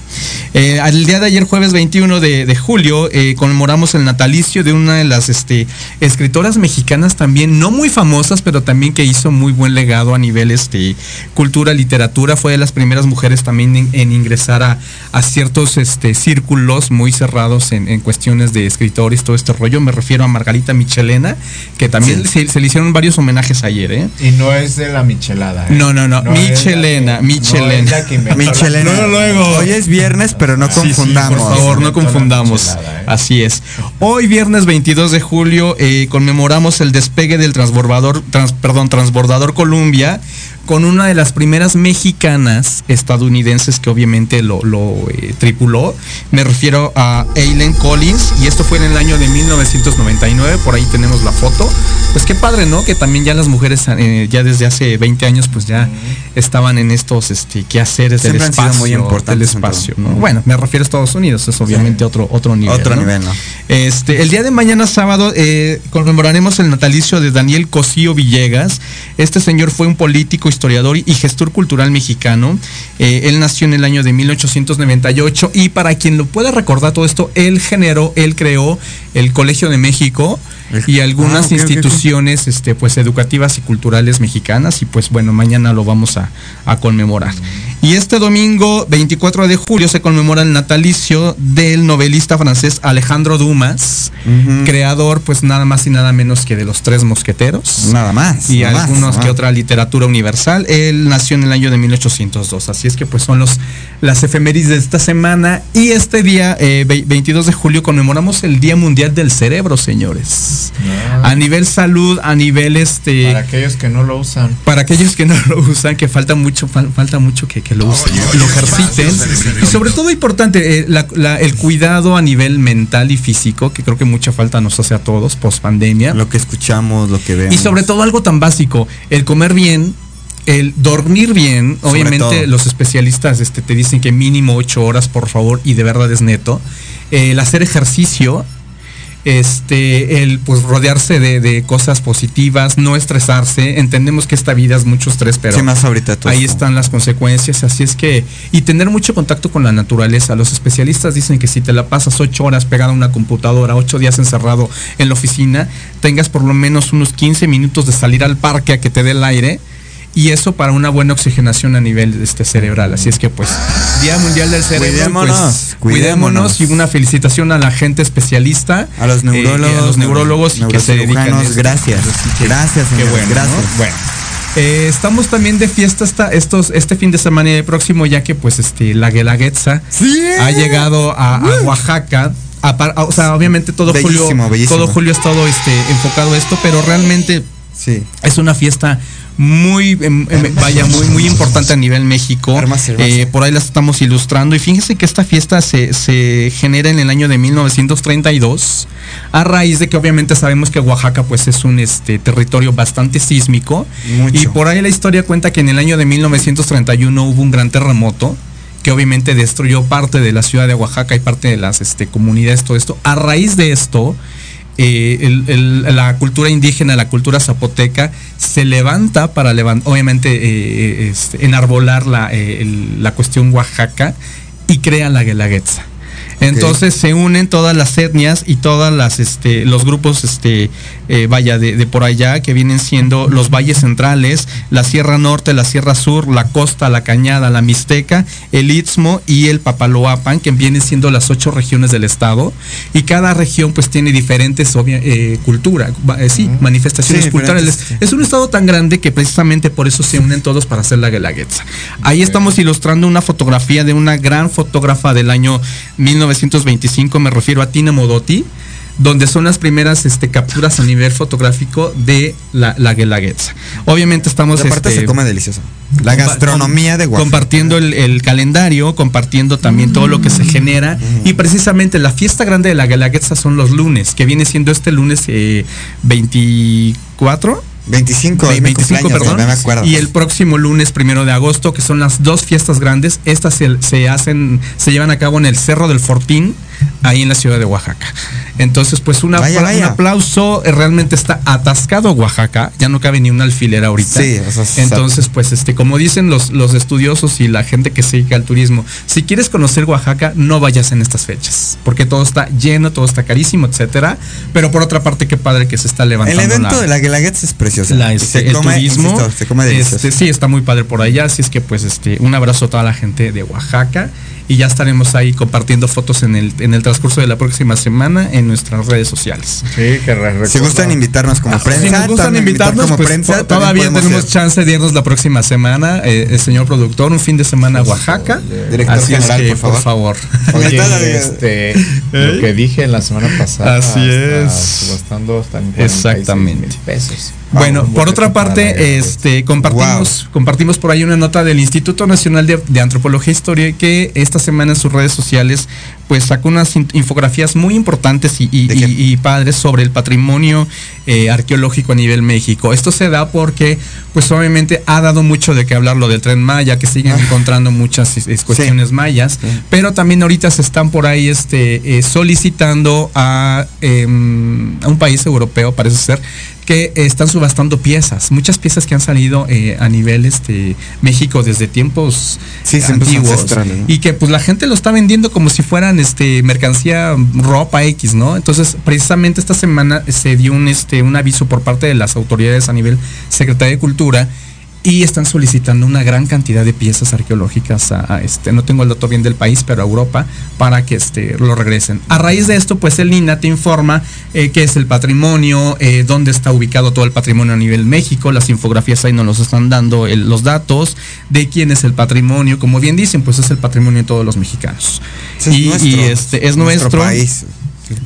Eh, al día de ayer, jueves 21 de, de julio, eh, conmemoramos el natalicio de una de las este, escritoras mexicanas también, no muy famosas, pero también que hizo muy buen legado a nivel este, cultura, literatura. Fue de las primeras mujeres también en, en ingresar a, a ciertos este, círculos muy cerrados en, en cuestiones de escritores, todo este rollo. Me refiero a Margarita Michelena, que también se, se le hicieron varios homenajes ayer, ¿eh? Y no es de la michelada. ¿eh? No, no, no, Michelena, que- Michelena. no es la que inventó la- Michelena. Luego, luego. Hoy es viernes, pero no Sí, sí, confundamos. por favor, no confundamos. ¿eh? Así es. Hoy, viernes 22 de julio, eh, conmemoramos el despegue del transbordador, trans- perdón, transbordador Columbia con una de las primeras mexicanas estadounidenses que obviamente lo, eh, tripuló. Me refiero a Eileen Collins y esto fue en el año de 1999, por ahí tenemos la foto. Pues qué padre, ¿no? Que también ya las mujeres eh, ya desde hace 20 años pues ya estaban en estos este, quehaceres del Siempre han sido espacio. muy importantes espacio, ¿no? Bueno, me refiero a Estados Unidos, es obviamente otro, otro nivel. Otro ¿no? nivel, ¿no? Este, el día de mañana sábado eh, conmemoraremos el natalicio de Daniel Cosío Villegas. Este señor fue un político, historiador y gestor cultural mexicano. Eh, él nació en el año de 1898 y para quien lo pueda recordar todo esto, él generó, él creó el Colegio de México y algunas Ah, ok. instituciones este, pues, educativas y culturales mexicanas y pues bueno, mañana lo vamos a, a conmemorar. Y este domingo 24 de julio se conmemora el natalicio del novelista francés Alejandro Dumas, creador pues nada más y nada menos que de los tres mosqueteros. Nada más. Y nada algunos que otra literatura universal. Él nació en el año de 1802. Así es que pues son los las efemérides de esta semana. Y este día, eh, ve- 22 de julio, conmemoramos el Día Mundial del Cerebro, señores. A nivel salud, a nivel este. Para aquellos que no lo usan. Para aquellos que no lo usan, que falta mucho, fal- falta mucho que, que lo usen, lo ejerciten. Y sobre todo importante, eh, la- la- el cuidado a nivel mental y físico, que creo que mucha falta nos hace a todos post pandemia. Lo que escuchamos, lo que vemos. Y sobre todo algo tan básico, el comer bien, el dormir bien. Sobre Obviamente todo. los especialistas este, te dicen que mínimo ocho horas, por favor, y de verdad es neto. El hacer ejercicio, este, el pues rodearse de, de cosas positivas, no estresarse. Entendemos que esta vida es mucho estrés, pero Sí, más ahorita todo ahí están las consecuencias. Así es que, y tener mucho contacto con la naturaleza. Los especialistas dicen que si te la pasas ocho horas pegado a una computadora, ocho días encerrado en la oficina, tengas por lo menos unos 15 minutos de salir al parque a que te dé el aire. Y eso para una buena oxigenación a nivel este, cerebral. Así es que pues, Día Mundial del Cerebro. Cuidémonos, pues, cuidémonos. cuidémonos y una felicitación a la gente especialista. A los eh, neurólogos, a los neurólogos y que se dedican a gracias. Que, Gracias, qué señores, bueno, gracias. ¿no? Bueno. Eh, estamos también de fiesta esta, estos, este fin de semana y el próximo, ya que pues este la Guelaguetza ha llegado a, a Oaxaca. A par- a- o sea, obviamente todo Bellísimo, julio, bellísimo. todo julio ha estado este, enfocado a esto, pero realmente Sí. es una fiesta muy, em, em, vaya, muy, muy importante a nivel México. Eh, por ahí las estamos ilustrando. Y fíjense que esta fiesta se, se genera en el año de 1932, a raíz de que obviamente sabemos que Oaxaca pues es un este, territorio bastante sísmico. Mucho. Y por ahí la historia cuenta que en el año de 1931 hubo un gran terremoto que obviamente destruyó parte de la ciudad de Oaxaca y parte de las este, comunidades, todo esto. A raíz de esto, eh, la cultura indígena, la cultura zapoteca, se levanta para levan- obviamente eh, este, enarbolar la, eh, la cuestión Oaxaca y crea la Guelaguetza. Entonces se unen todas las etnias y todas las este, los grupos este eh, vaya de, de por allá que vienen siendo los valles centrales, la Sierra Norte, la Sierra Sur, la Costa, la Cañada, la Mixteca, el Istmo y el Papaloapan, que vienen siendo las ocho regiones del estado y cada región pues tiene diferentes obvia- eh, cultura, eh, sí, manifestaciones Sí, culturales. sí. Es un estado tan grande que precisamente por eso se unen todos para hacer la Guelaguetza. Ahí estamos ilustrando una fotografía de una gran fotógrafa del año 1925, me refiero a Tina Modotti, donde son las primeras este, capturas a nivel fotográfico de la, la Guelaguetza. Obviamente estamos... Este, se come delicioso. La gastronomía de. Compartiendo el, el calendario, compartiendo también todo lo que se genera. Y precisamente la fiesta grande de la Guelaguetza son los lunes, que viene siendo este lunes eh, 24. 25, Ve- es mi 25, cumpleaños, perdón. me acuerdo. Y el próximo lunes primero de agosto, que son las dos fiestas grandes, estas se, se hacen, se llevan a cabo en el Cerro del Fortín, ahí en la ciudad de Oaxaca. Entonces, pues una, Vaya, un aplauso, eh, realmente está atascado Oaxaca, ya no cabe ni una alfiler ahorita. Sí, o sea, se- Entonces, pues este, como dicen los, los estudiosos y la gente que se dedica al turismo, si quieres conocer Oaxaca, no vayas en estas fechas, porque todo está lleno, todo está carísimo, etcétera. Pero por otra parte, qué padre que se está El levantando evento la- de la Guelaguetza es precioso. la, este, se el come, turismo. insisto, se come. Este, sí, está muy padre por allá. Así es que, pues, este, un abrazo a toda la gente de Oaxaca. Y ya estaremos ahí compartiendo fotos en el, en el transcurso de la próxima semana en nuestras redes sociales. Sí, que re- Si gustan invitarnos como prensa, si nos gustan invitarnos, como pues, prensa, todavía tenemos ir. chance de irnos la próxima semana, eh, el señor productor, un fin de semana a Oaxaca. Director Así es general, que, por por favor. Oye, este, lo que dije la semana pasada. Así es. Subastando hasta en 46 Exactamente. pesos. Bueno, por otra parte, Guelaguetza. este, compartimos, compartimos por ahí una nota del Instituto Nacional de, de Antropología e Historia que esta semana en sus redes sociales pues sacó unas in- infografías muy importantes y, y- ¿De qué? y- y padres sobre el patrimonio eh, arqueológico a nivel México. Esto se da porque pues obviamente ha dado mucho de qué hablar lo del tren Maya, que siguen Ah. encontrando muchas es- es cuestiones mayas, pero también ahorita se están por ahí este, eh, solicitando a, em, a un país europeo, parece ser, que eh, están subastando piezas, muchas piezas que han salido eh, a nivel este México desde tiempos Sí, antiguos y que pues la gente lo está vendiendo como si fueran este mercancía ropa X, ¿no? Entonces, precisamente esta semana se dio un este un aviso por parte de las autoridades a nivel Secretaría de Cultura y están solicitando una gran cantidad de piezas arqueológicas a, a, este, no tengo el dato bien del país, pero a Europa, para que este, lo regresen. A raíz de esto, pues el INA te informa eh, qué es el patrimonio, eh, dónde está ubicado todo el patrimonio a nivel México, las infografías ahí nos los están dando el- los datos de quién es el patrimonio, como bien dicen, pues es el patrimonio de todos los mexicanos. Es y, nuestro- y, este es nuestro, país.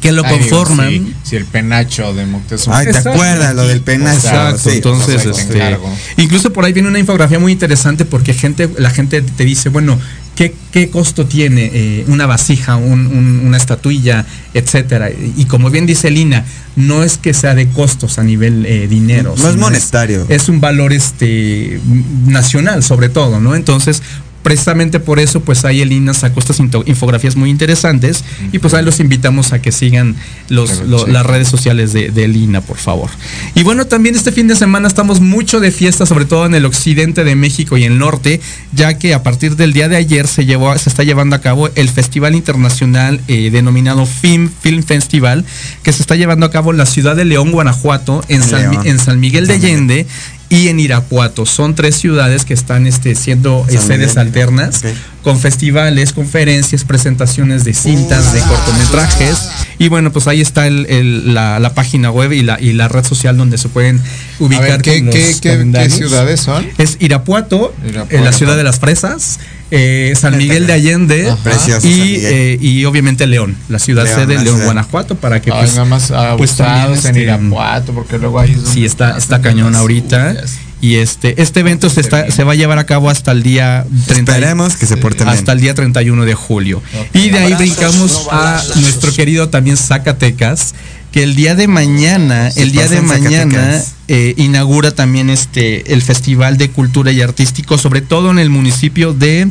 Que lo Ay, conforman. sí, si el penacho de Moctezuma. Ay, ¿te Exacto. acuerdas lo del penacho? Exacto, Sí, entonces, este, encargo. incluso por ahí viene una infografía muy interesante porque gente, la gente te dice, bueno, ¿qué, qué costo tiene eh, una vasija, un- un- una estatuilla, etcétera? Y como bien dice Lina, no es que sea de costos a nivel eh, dinero. No es monetario. Es, un valor este nacional, sobre todo, ¿no? Entonces, precisamente por eso, pues ahí el INA sacó estas infografías muy interesantes y pues ahí los invitamos a que sigan los, Claro, lo- sí. las redes sociales de, del INA, por favor. Y bueno, también este fin de semana estamos mucho de fiesta, sobre todo en el occidente de México y el norte, ya que a partir del día de ayer se, llevó, se está llevando a cabo el Festival Internacional eh, denominado Film, Film Festival, que se está llevando a cabo en la ciudad de León, Guanajuato, en, San, en San Miguel de. Allende y en Irapuato. Son tres ciudades que están este, siendo eh, San sedes Miguel. alternas con festivales, conferencias, presentaciones de cintas, de cortometrajes. Y bueno, pues ahí está el- el- la, la página web y la, y la red social donde se pueden A ubicar. ver, ¿qué, con los qué- qué- ciudades son? Es Irapuato, Irapuato. en la ciudad de las fresas, eh, San Miguel de Allende. Precioso y, eh, y obviamente León, la ciudad León, sede la León, ciudad. Guanajuato, para que Ay, pues, nada más pues también, en este, Irapuato, porque luego ahí es Sí, está, está cañón ahorita. suyas. Y este, este evento se, está, se va a llevar a cabo hasta el día 30, Esperemos que se porten bien. hasta el día 31 de julio. Y de ahí brincamos a nuestro querido también Zacatecas, que el día de mañana, Se el día de mañana eh, inaugura también este el Festival de Cultura y Artístico, sobre todo en el municipio de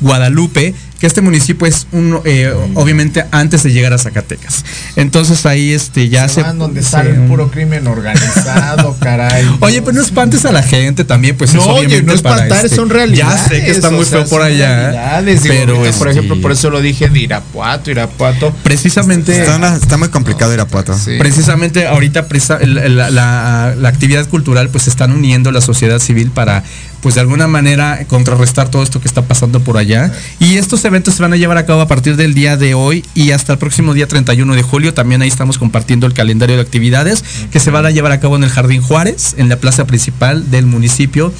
Guadalupe, que este municipio es un eh, obviamente antes de llegar a Zacatecas. Entonces ahí este ya se, van donde se- sale el puro crimen organizado, caray. Oye, pero no espantes a la gente también, pues no, es oye, obviamente no para espantar, este- son realidades. Ya sé que está o muy sea, feo por allá. Digo, pero ahorita, por este, ejemplo, por eso lo dije de Irapuato, Irapuato. precisamente Está, una- está muy complicado Irapuato. Precisamente ahorita presa- la, la- la actividad cultural pues se están uniendo la sociedad civil para pues de alguna manera contrarrestar todo esto que está pasando por allá y estos eventos se van a llevar a cabo a partir del día de hoy y hasta el próximo día 31 de julio también ahí estamos compartiendo el calendario de actividades que se van a llevar a cabo en el Jardín Juárez en la plaza principal del municipio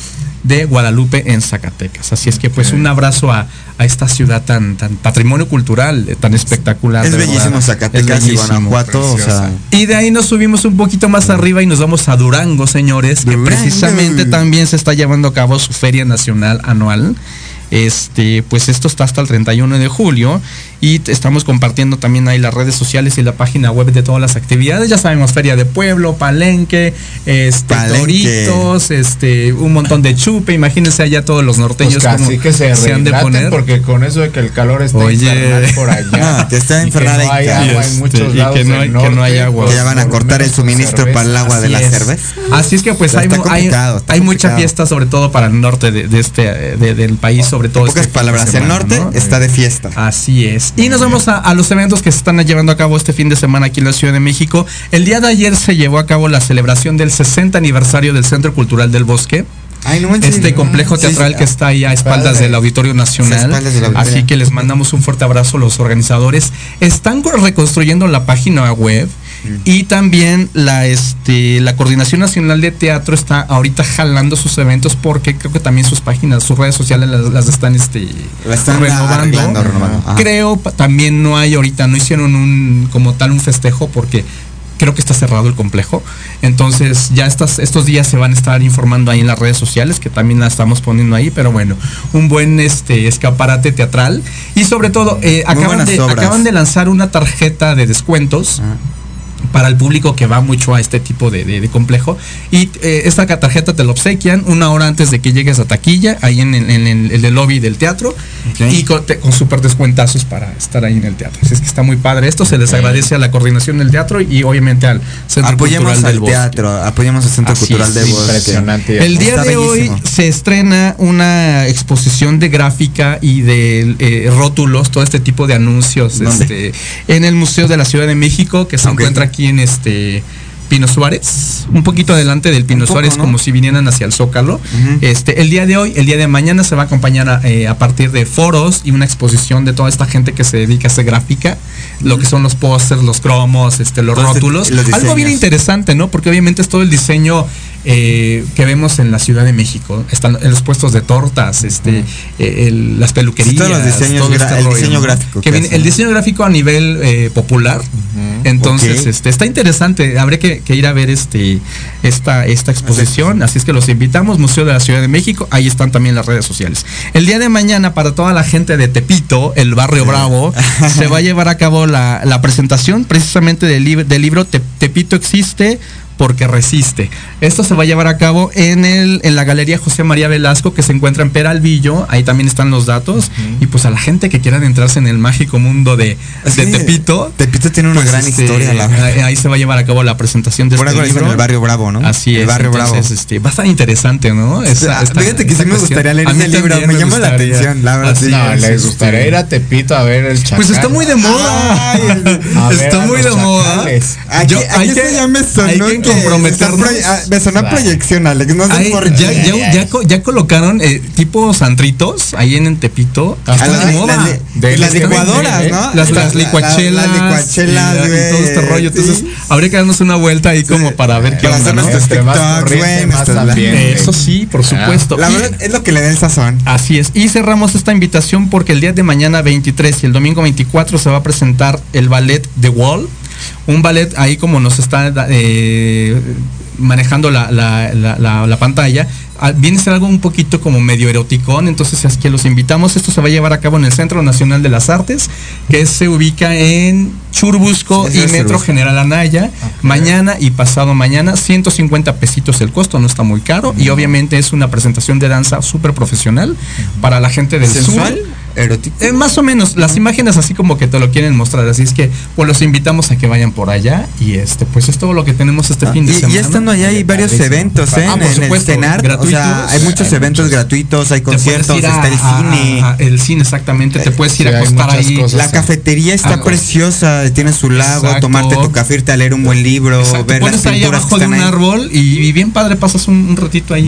de Guadalupe en Zacatecas. Así es que pues un abrazo a, a esta ciudad tan, tan patrimonio cultural, eh, tan espectacular. Es bellísimo Es Zacatecas y bellísimo. Guanajuato, o sea, Y de ahí nos subimos un poquito más arriba y nos vamos a Durango, señores, que precisamente también se está llevando a cabo su feria nacional anual. Este, pues esto está hasta el 31 de julio y estamos compartiendo también ahí las redes sociales y la página web de todas las actividades. Ya sabemos, Feria de Pueblo, Palenque, este, Palenque. Toritos, este, un montón de chupe. Imagínense allá todos los norteños Pues casi como que se, han de poner. porque con eso de que el calor está Oye. por allá. No, que está y infernal no agua este, en muchos y lados que no hay- que no hay norte, agua. que ya van a cortar el suministro para el agua de Así la es. cerveza. Así es que pues hay, hay, hay mucha fiesta, sobre todo para el norte de, de este de- del país, sobre todo. En pocas este de palabras, el norte ¿no? está de fiesta. Así es. Y nos vamos a, a los eventos que se están llevando a cabo este fin de semana aquí en la Ciudad de México. El día de ayer se llevó a cabo la celebración del 60 aniversario del Centro Cultural del Bosque. Ay, no manches. Este complejo teatral sí, que está ahí a espaldas del Auditorio Nacional. del. Así que les mandamos un fuerte abrazo a los organizadores. Están co- reconstruyendo la página web y también la este la Coordinación Nacional de Teatro está ahorita jalando sus eventos porque creo que también sus páginas, sus redes sociales las, las están este La están renovando. renovando. Creo también no hay ahorita, no hicieron un como tal un festejo porque creo que está cerrado el complejo. Entonces ya estas, estos días se van a estar informando ahí en las redes sociales, que también la estamos poniendo ahí, pero bueno, un buen este escaparate teatral. Y sobre todo, eh, acaban, de, acaban de lanzar una tarjeta de descuentos. Para el público que va mucho a este tipo de, de- de complejo. Y eh, esta tarjeta te la obsequian una hora antes de que llegues a taquilla, ahí en, el- en el, en el lobby del teatro. Y con, te- con súper descuentazos para estar ahí en el teatro. Así es que está muy padre. Esto se les agradece a la coordinación del teatro y obviamente al Centro Apoyemos Cultural del al Bosque. teatro, apoyemos al Centro Así Cultural es, de Bosque. impresionante. El día Está de hoy se estrena una exposición de gráfica y de eh, rótulos, todo este tipo de anuncios este, en el Museo de la Ciudad de México que se encuentra aquí en este Pino Suárez, un poquito adelante del Pino poco, Suárez, ¿no? como si vinieran hacia el Zócalo. Este, el día de hoy, el día de mañana se va a acompañar a, eh, a partir de foros y una exposición de toda esta gente que se dedica a hacer gráfica, lo que son los pósters, los cromos, este, los este- rótulos. los Algo bien interesante, ¿no? Porque obviamente es todo el diseño eh, que vemos en la Ciudad de México. Están en los puestos de tortas, este, eh, el- las peluquerías. Todos los diseños todo gra- el diseño gráfico Que viene- el diseño gráfico a nivel eh, popular. Entonces, este, está interesante. Habrá que, que ir a ver este esta, esta exposición. Así es que los invitamos, Museo de la Ciudad de México. Ahí están también las redes sociales. El día de mañana, para toda la gente de Tepito, el barrio Bravo, se va a llevar a cabo la, la presentación precisamente del, lib- del libro Te- Tepito existe porque resiste. Esto se va a llevar a cabo en el en la Galería José María Velasco que se encuentra en Peralvillo, ahí también están los datos y pues a la gente que quiera adentrarse en el mágico mundo de, de Tepito, Tepito tiene una pues, gran este, historia, la verdad. ahí- se va a llevar a cabo la presentación de Por este algo libro. el barrio Bravo, ¿no? Así El es. barrio entonces, Bravo. Este, va a estar interesante, ¿no? Esa- Ah, esta- fíjate que esta sí me gustaría leer ese libro, también me llama la atención, la verdad, sí. No, es, les gustaría ir a Tepito a ver el chacal. Pues está muy de moda. Está muy de moda. Yo- aquí hay eso que- ya me sonó hay que está comprometernos. ah, me sonó proyección, Alex. No sé Ay, por ya, qué. ya, ya, ya colocaron eh, tipo santritos ahí en, en Tepito. Ah, Está las- de moda. las li- De las licuadoras, güey, ¿no? Las, La- las la- licuachelas. Las licuachelas, y, la- y güey. todo este rollo. Entonces, Sí. habría que darnos una vuelta ahí como para ver qué Para onda, ¿no? TikToks, güey. Eh, Eso sí, por supuesto. La verdad es lo que le da el sazón. Así es. Y cerramos esta invitación porque el día de mañana 23 y el domingo 24 se va a presentar el ballet The Wall. Un ballet ahí como nos está eh, manejando la, la- la- la- la pantalla, ah, viene a ser algo un poquito como medio eroticón, entonces es que los invitamos. Esto se va a llevar a cabo en el Centro Nacional de las Artes, que se ubica en Churbusco Sí, y Metro. General Anaya. Mañana y pasado mañana, 150 pesitos el costo, no está muy caro. Y obviamente es una presentación de danza súper profesional para la gente del ¿Sensual? sur. ¿Erótico? Eh, más o menos, las imágenes así como que te lo quieren mostrar, así es que pues los invitamos a que vayan por allá y este pues es todo lo que tenemos este Ah, fin de y, semana. y estando allá hay varios eventos, ¿eh? Ah, en, en el cenar. O sea, hay muchos Hay eventos gratuitos, hay conciertos, está el cine. a- el cine exactamente, te puedes ir a acostar ahí. La cafetería está Ah, preciosa, tiene su lago, Exacto. tomarte tu café, irte a leer un buen libro, Exacto, ver las ahí pinturas abajo que de un ahí. árbol y, y bien padre pasas un, un ratito ahí.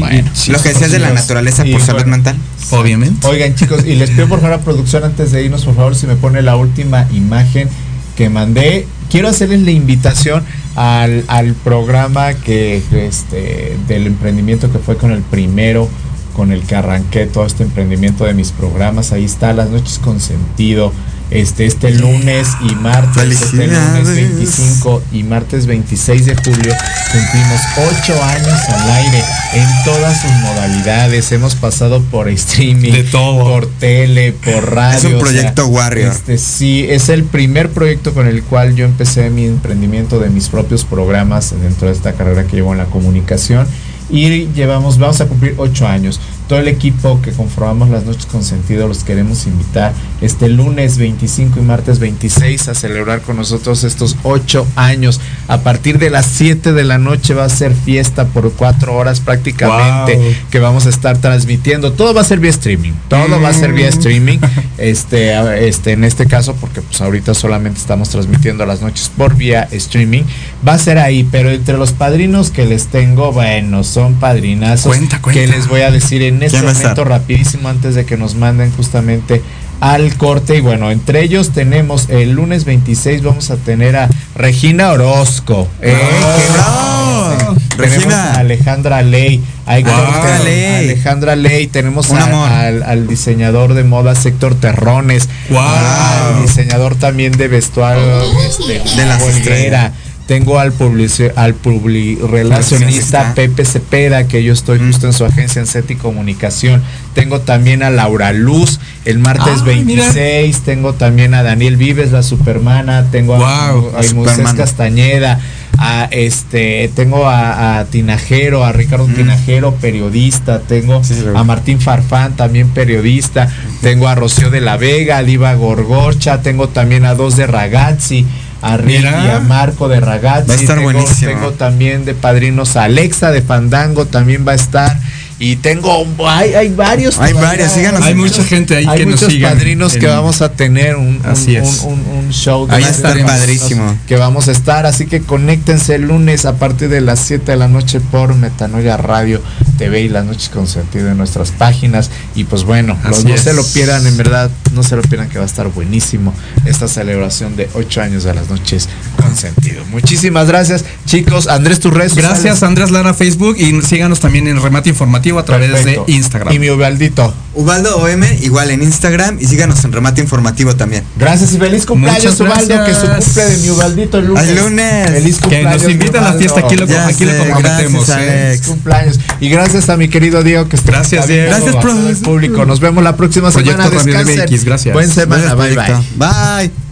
Y- Lo que decías de la naturaleza por salud mental. Obviamente. Oigan, chicos, y les pido por favor producción antes de irnos, por favor, si me pone la última imagen que mandé. Quiero hacerles la invitación al, al programa que este del emprendimiento que fue con el primero con el que arranqué todo este emprendimiento de mis programas. Ahí está, las noches con sentido. Este, este lunes y martes, este lunes Felicidades. 25 y martes 26 de julio cumplimos ocho años al aire en todas sus modalidades. Hemos pasado por streaming, De todo. por tele, por radio. Es un o sea, proyecto Warrior. Este, sí, es el primer proyecto con el cual yo empecé mi emprendimiento de mis propios programas dentro de esta carrera que llevo en la comunicación. Y llevamos, vamos a cumplir ocho años. Todo el equipo que conformamos las noches con sentido los queremos invitar este lunes 25 y martes 26 a celebrar con nosotros estos ocho años. A partir de las 7 de la noche va a ser fiesta por cuatro horas prácticamente Wow. que vamos a estar transmitiendo. Todo va a ser vía streaming. Todo va a ser vía streaming. Este, este, en este caso, porque pues ahorita solamente estamos transmitiendo las noches por vía streaming. Va a ser ahí, pero entre los padrinos que les tengo, bueno, son padrinazos. Cuenta, cuenta. Que les voy a decir en este ¿Quién va a estar? momento rapidísimo antes de que nos manden justamente al corte y bueno, entre ellos tenemos el lunes 26 vamos a tener a Regina Orozco. eh, tenemos Regina. a Alejandra Ley, Alejandra Ley. Alejandra Ley, tenemos a- al, al diseñador de moda Héctor Terrones, Wow. al diseñador también de vestuario este, De las Olguera. Tengo al publici- al publi relacionista Relacionista. Pepe Cepeda, que yo estoy justo en su agencia en SET y Comunicación. Tengo también a Laura Luz el martes Ah, 26. Tengo también a Daniel Vives, la supermana. Tengo a, Wow, a Moisés. Castañeda. A este, tengo a, a Tinajero, a Ricardo Tinajero, periodista. Tengo Sí, sí, a Martín Farfán, también periodista. Tengo a Rocío de la Vega, a Diva Gorgorcha. Tengo también a dos de Ragazzi. A Rick Mira. y a Marco de Ragazzi. Va a estar tengo, buenísimo. tengo también de padrinos a Alexa de Fandango también va a estar. Y tengo, hay, hay varios. Hay varios, síganos. Hay mucha gente ahí Hay que nos muchos sigan padrinos que vamos a tener un, un- Así es. un- un- un show de Ahí está padrísimo. que vamos a estar, así que conéctense el lunes a partir de las 7 de la noche por Metanoia Radio TV y las noches con sentido en nuestras páginas y pues bueno, los- no se lo pierdan, en verdad, no se lo pierdan que va a estar buenísimo esta celebración de 8 años de las noches con sentido. Muchísimas gracias, chicos. Andrés, tus redes Gracias sociales. Andrés Lara Facebook y síganos también en Remate Informativo a través Perfecto. de Instagram. Y mi Ubaldito. Ubaldo OM, igual en Instagram y síganos en Remate Informativo también. Gracias y feliz cumpleaños, Ubaldo, que su cumple de mi Ubaldito el lunes. Al lunes. Feliz Que cumpleaños. nos invita a la fiesta, aquí lo, Ya aquí lo comprometemos. gracias, ¿eh? Cumpleaños. Y gracias a mi querido Diego que está Gracias, Diego. Gracias, el profesor. público. Nos vemos la próxima Proyecto semana. Descansen. MX, gracias. Buen semana. Gracias, Bye bye. Bye.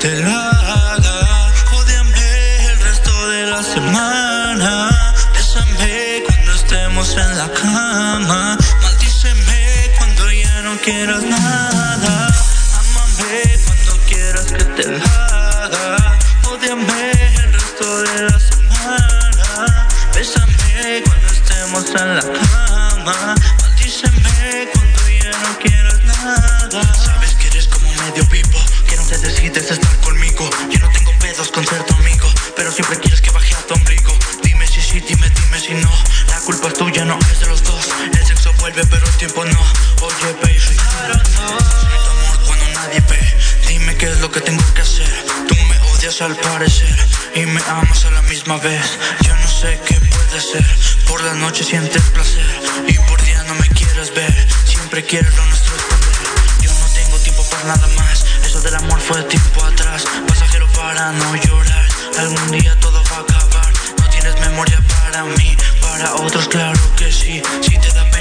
Te la haga. Jódeme el resto de la semana. Bésame cuando estemos en la cama. Maldíceme cuando ya no quieras nada. Amame cuando quieras que te la haga. Ódiame el resto de la semana. Bésame cuando estemos en la cama. Te decides estar conmigo. Yo no tengo pedos con ser tu amigo, pero siempre quieres que baje a tu ombligo. Dime si sí, dime, dime si no. La culpa es tuya, no es de los dos. El sexo vuelve, pero el tiempo no. Oye, baby, I amor cuando nadie ve. Dime qué es lo que tengo que hacer. Tú me odias al parecer y me amas a la misma vez. Yo no sé qué puede ser. Por la noche sientes placer y por día no me quieres ver. Siempre quieres lo nuestro esconder. Yo no tengo tiempo para nada más. Eso del amor fue tiempo atrás.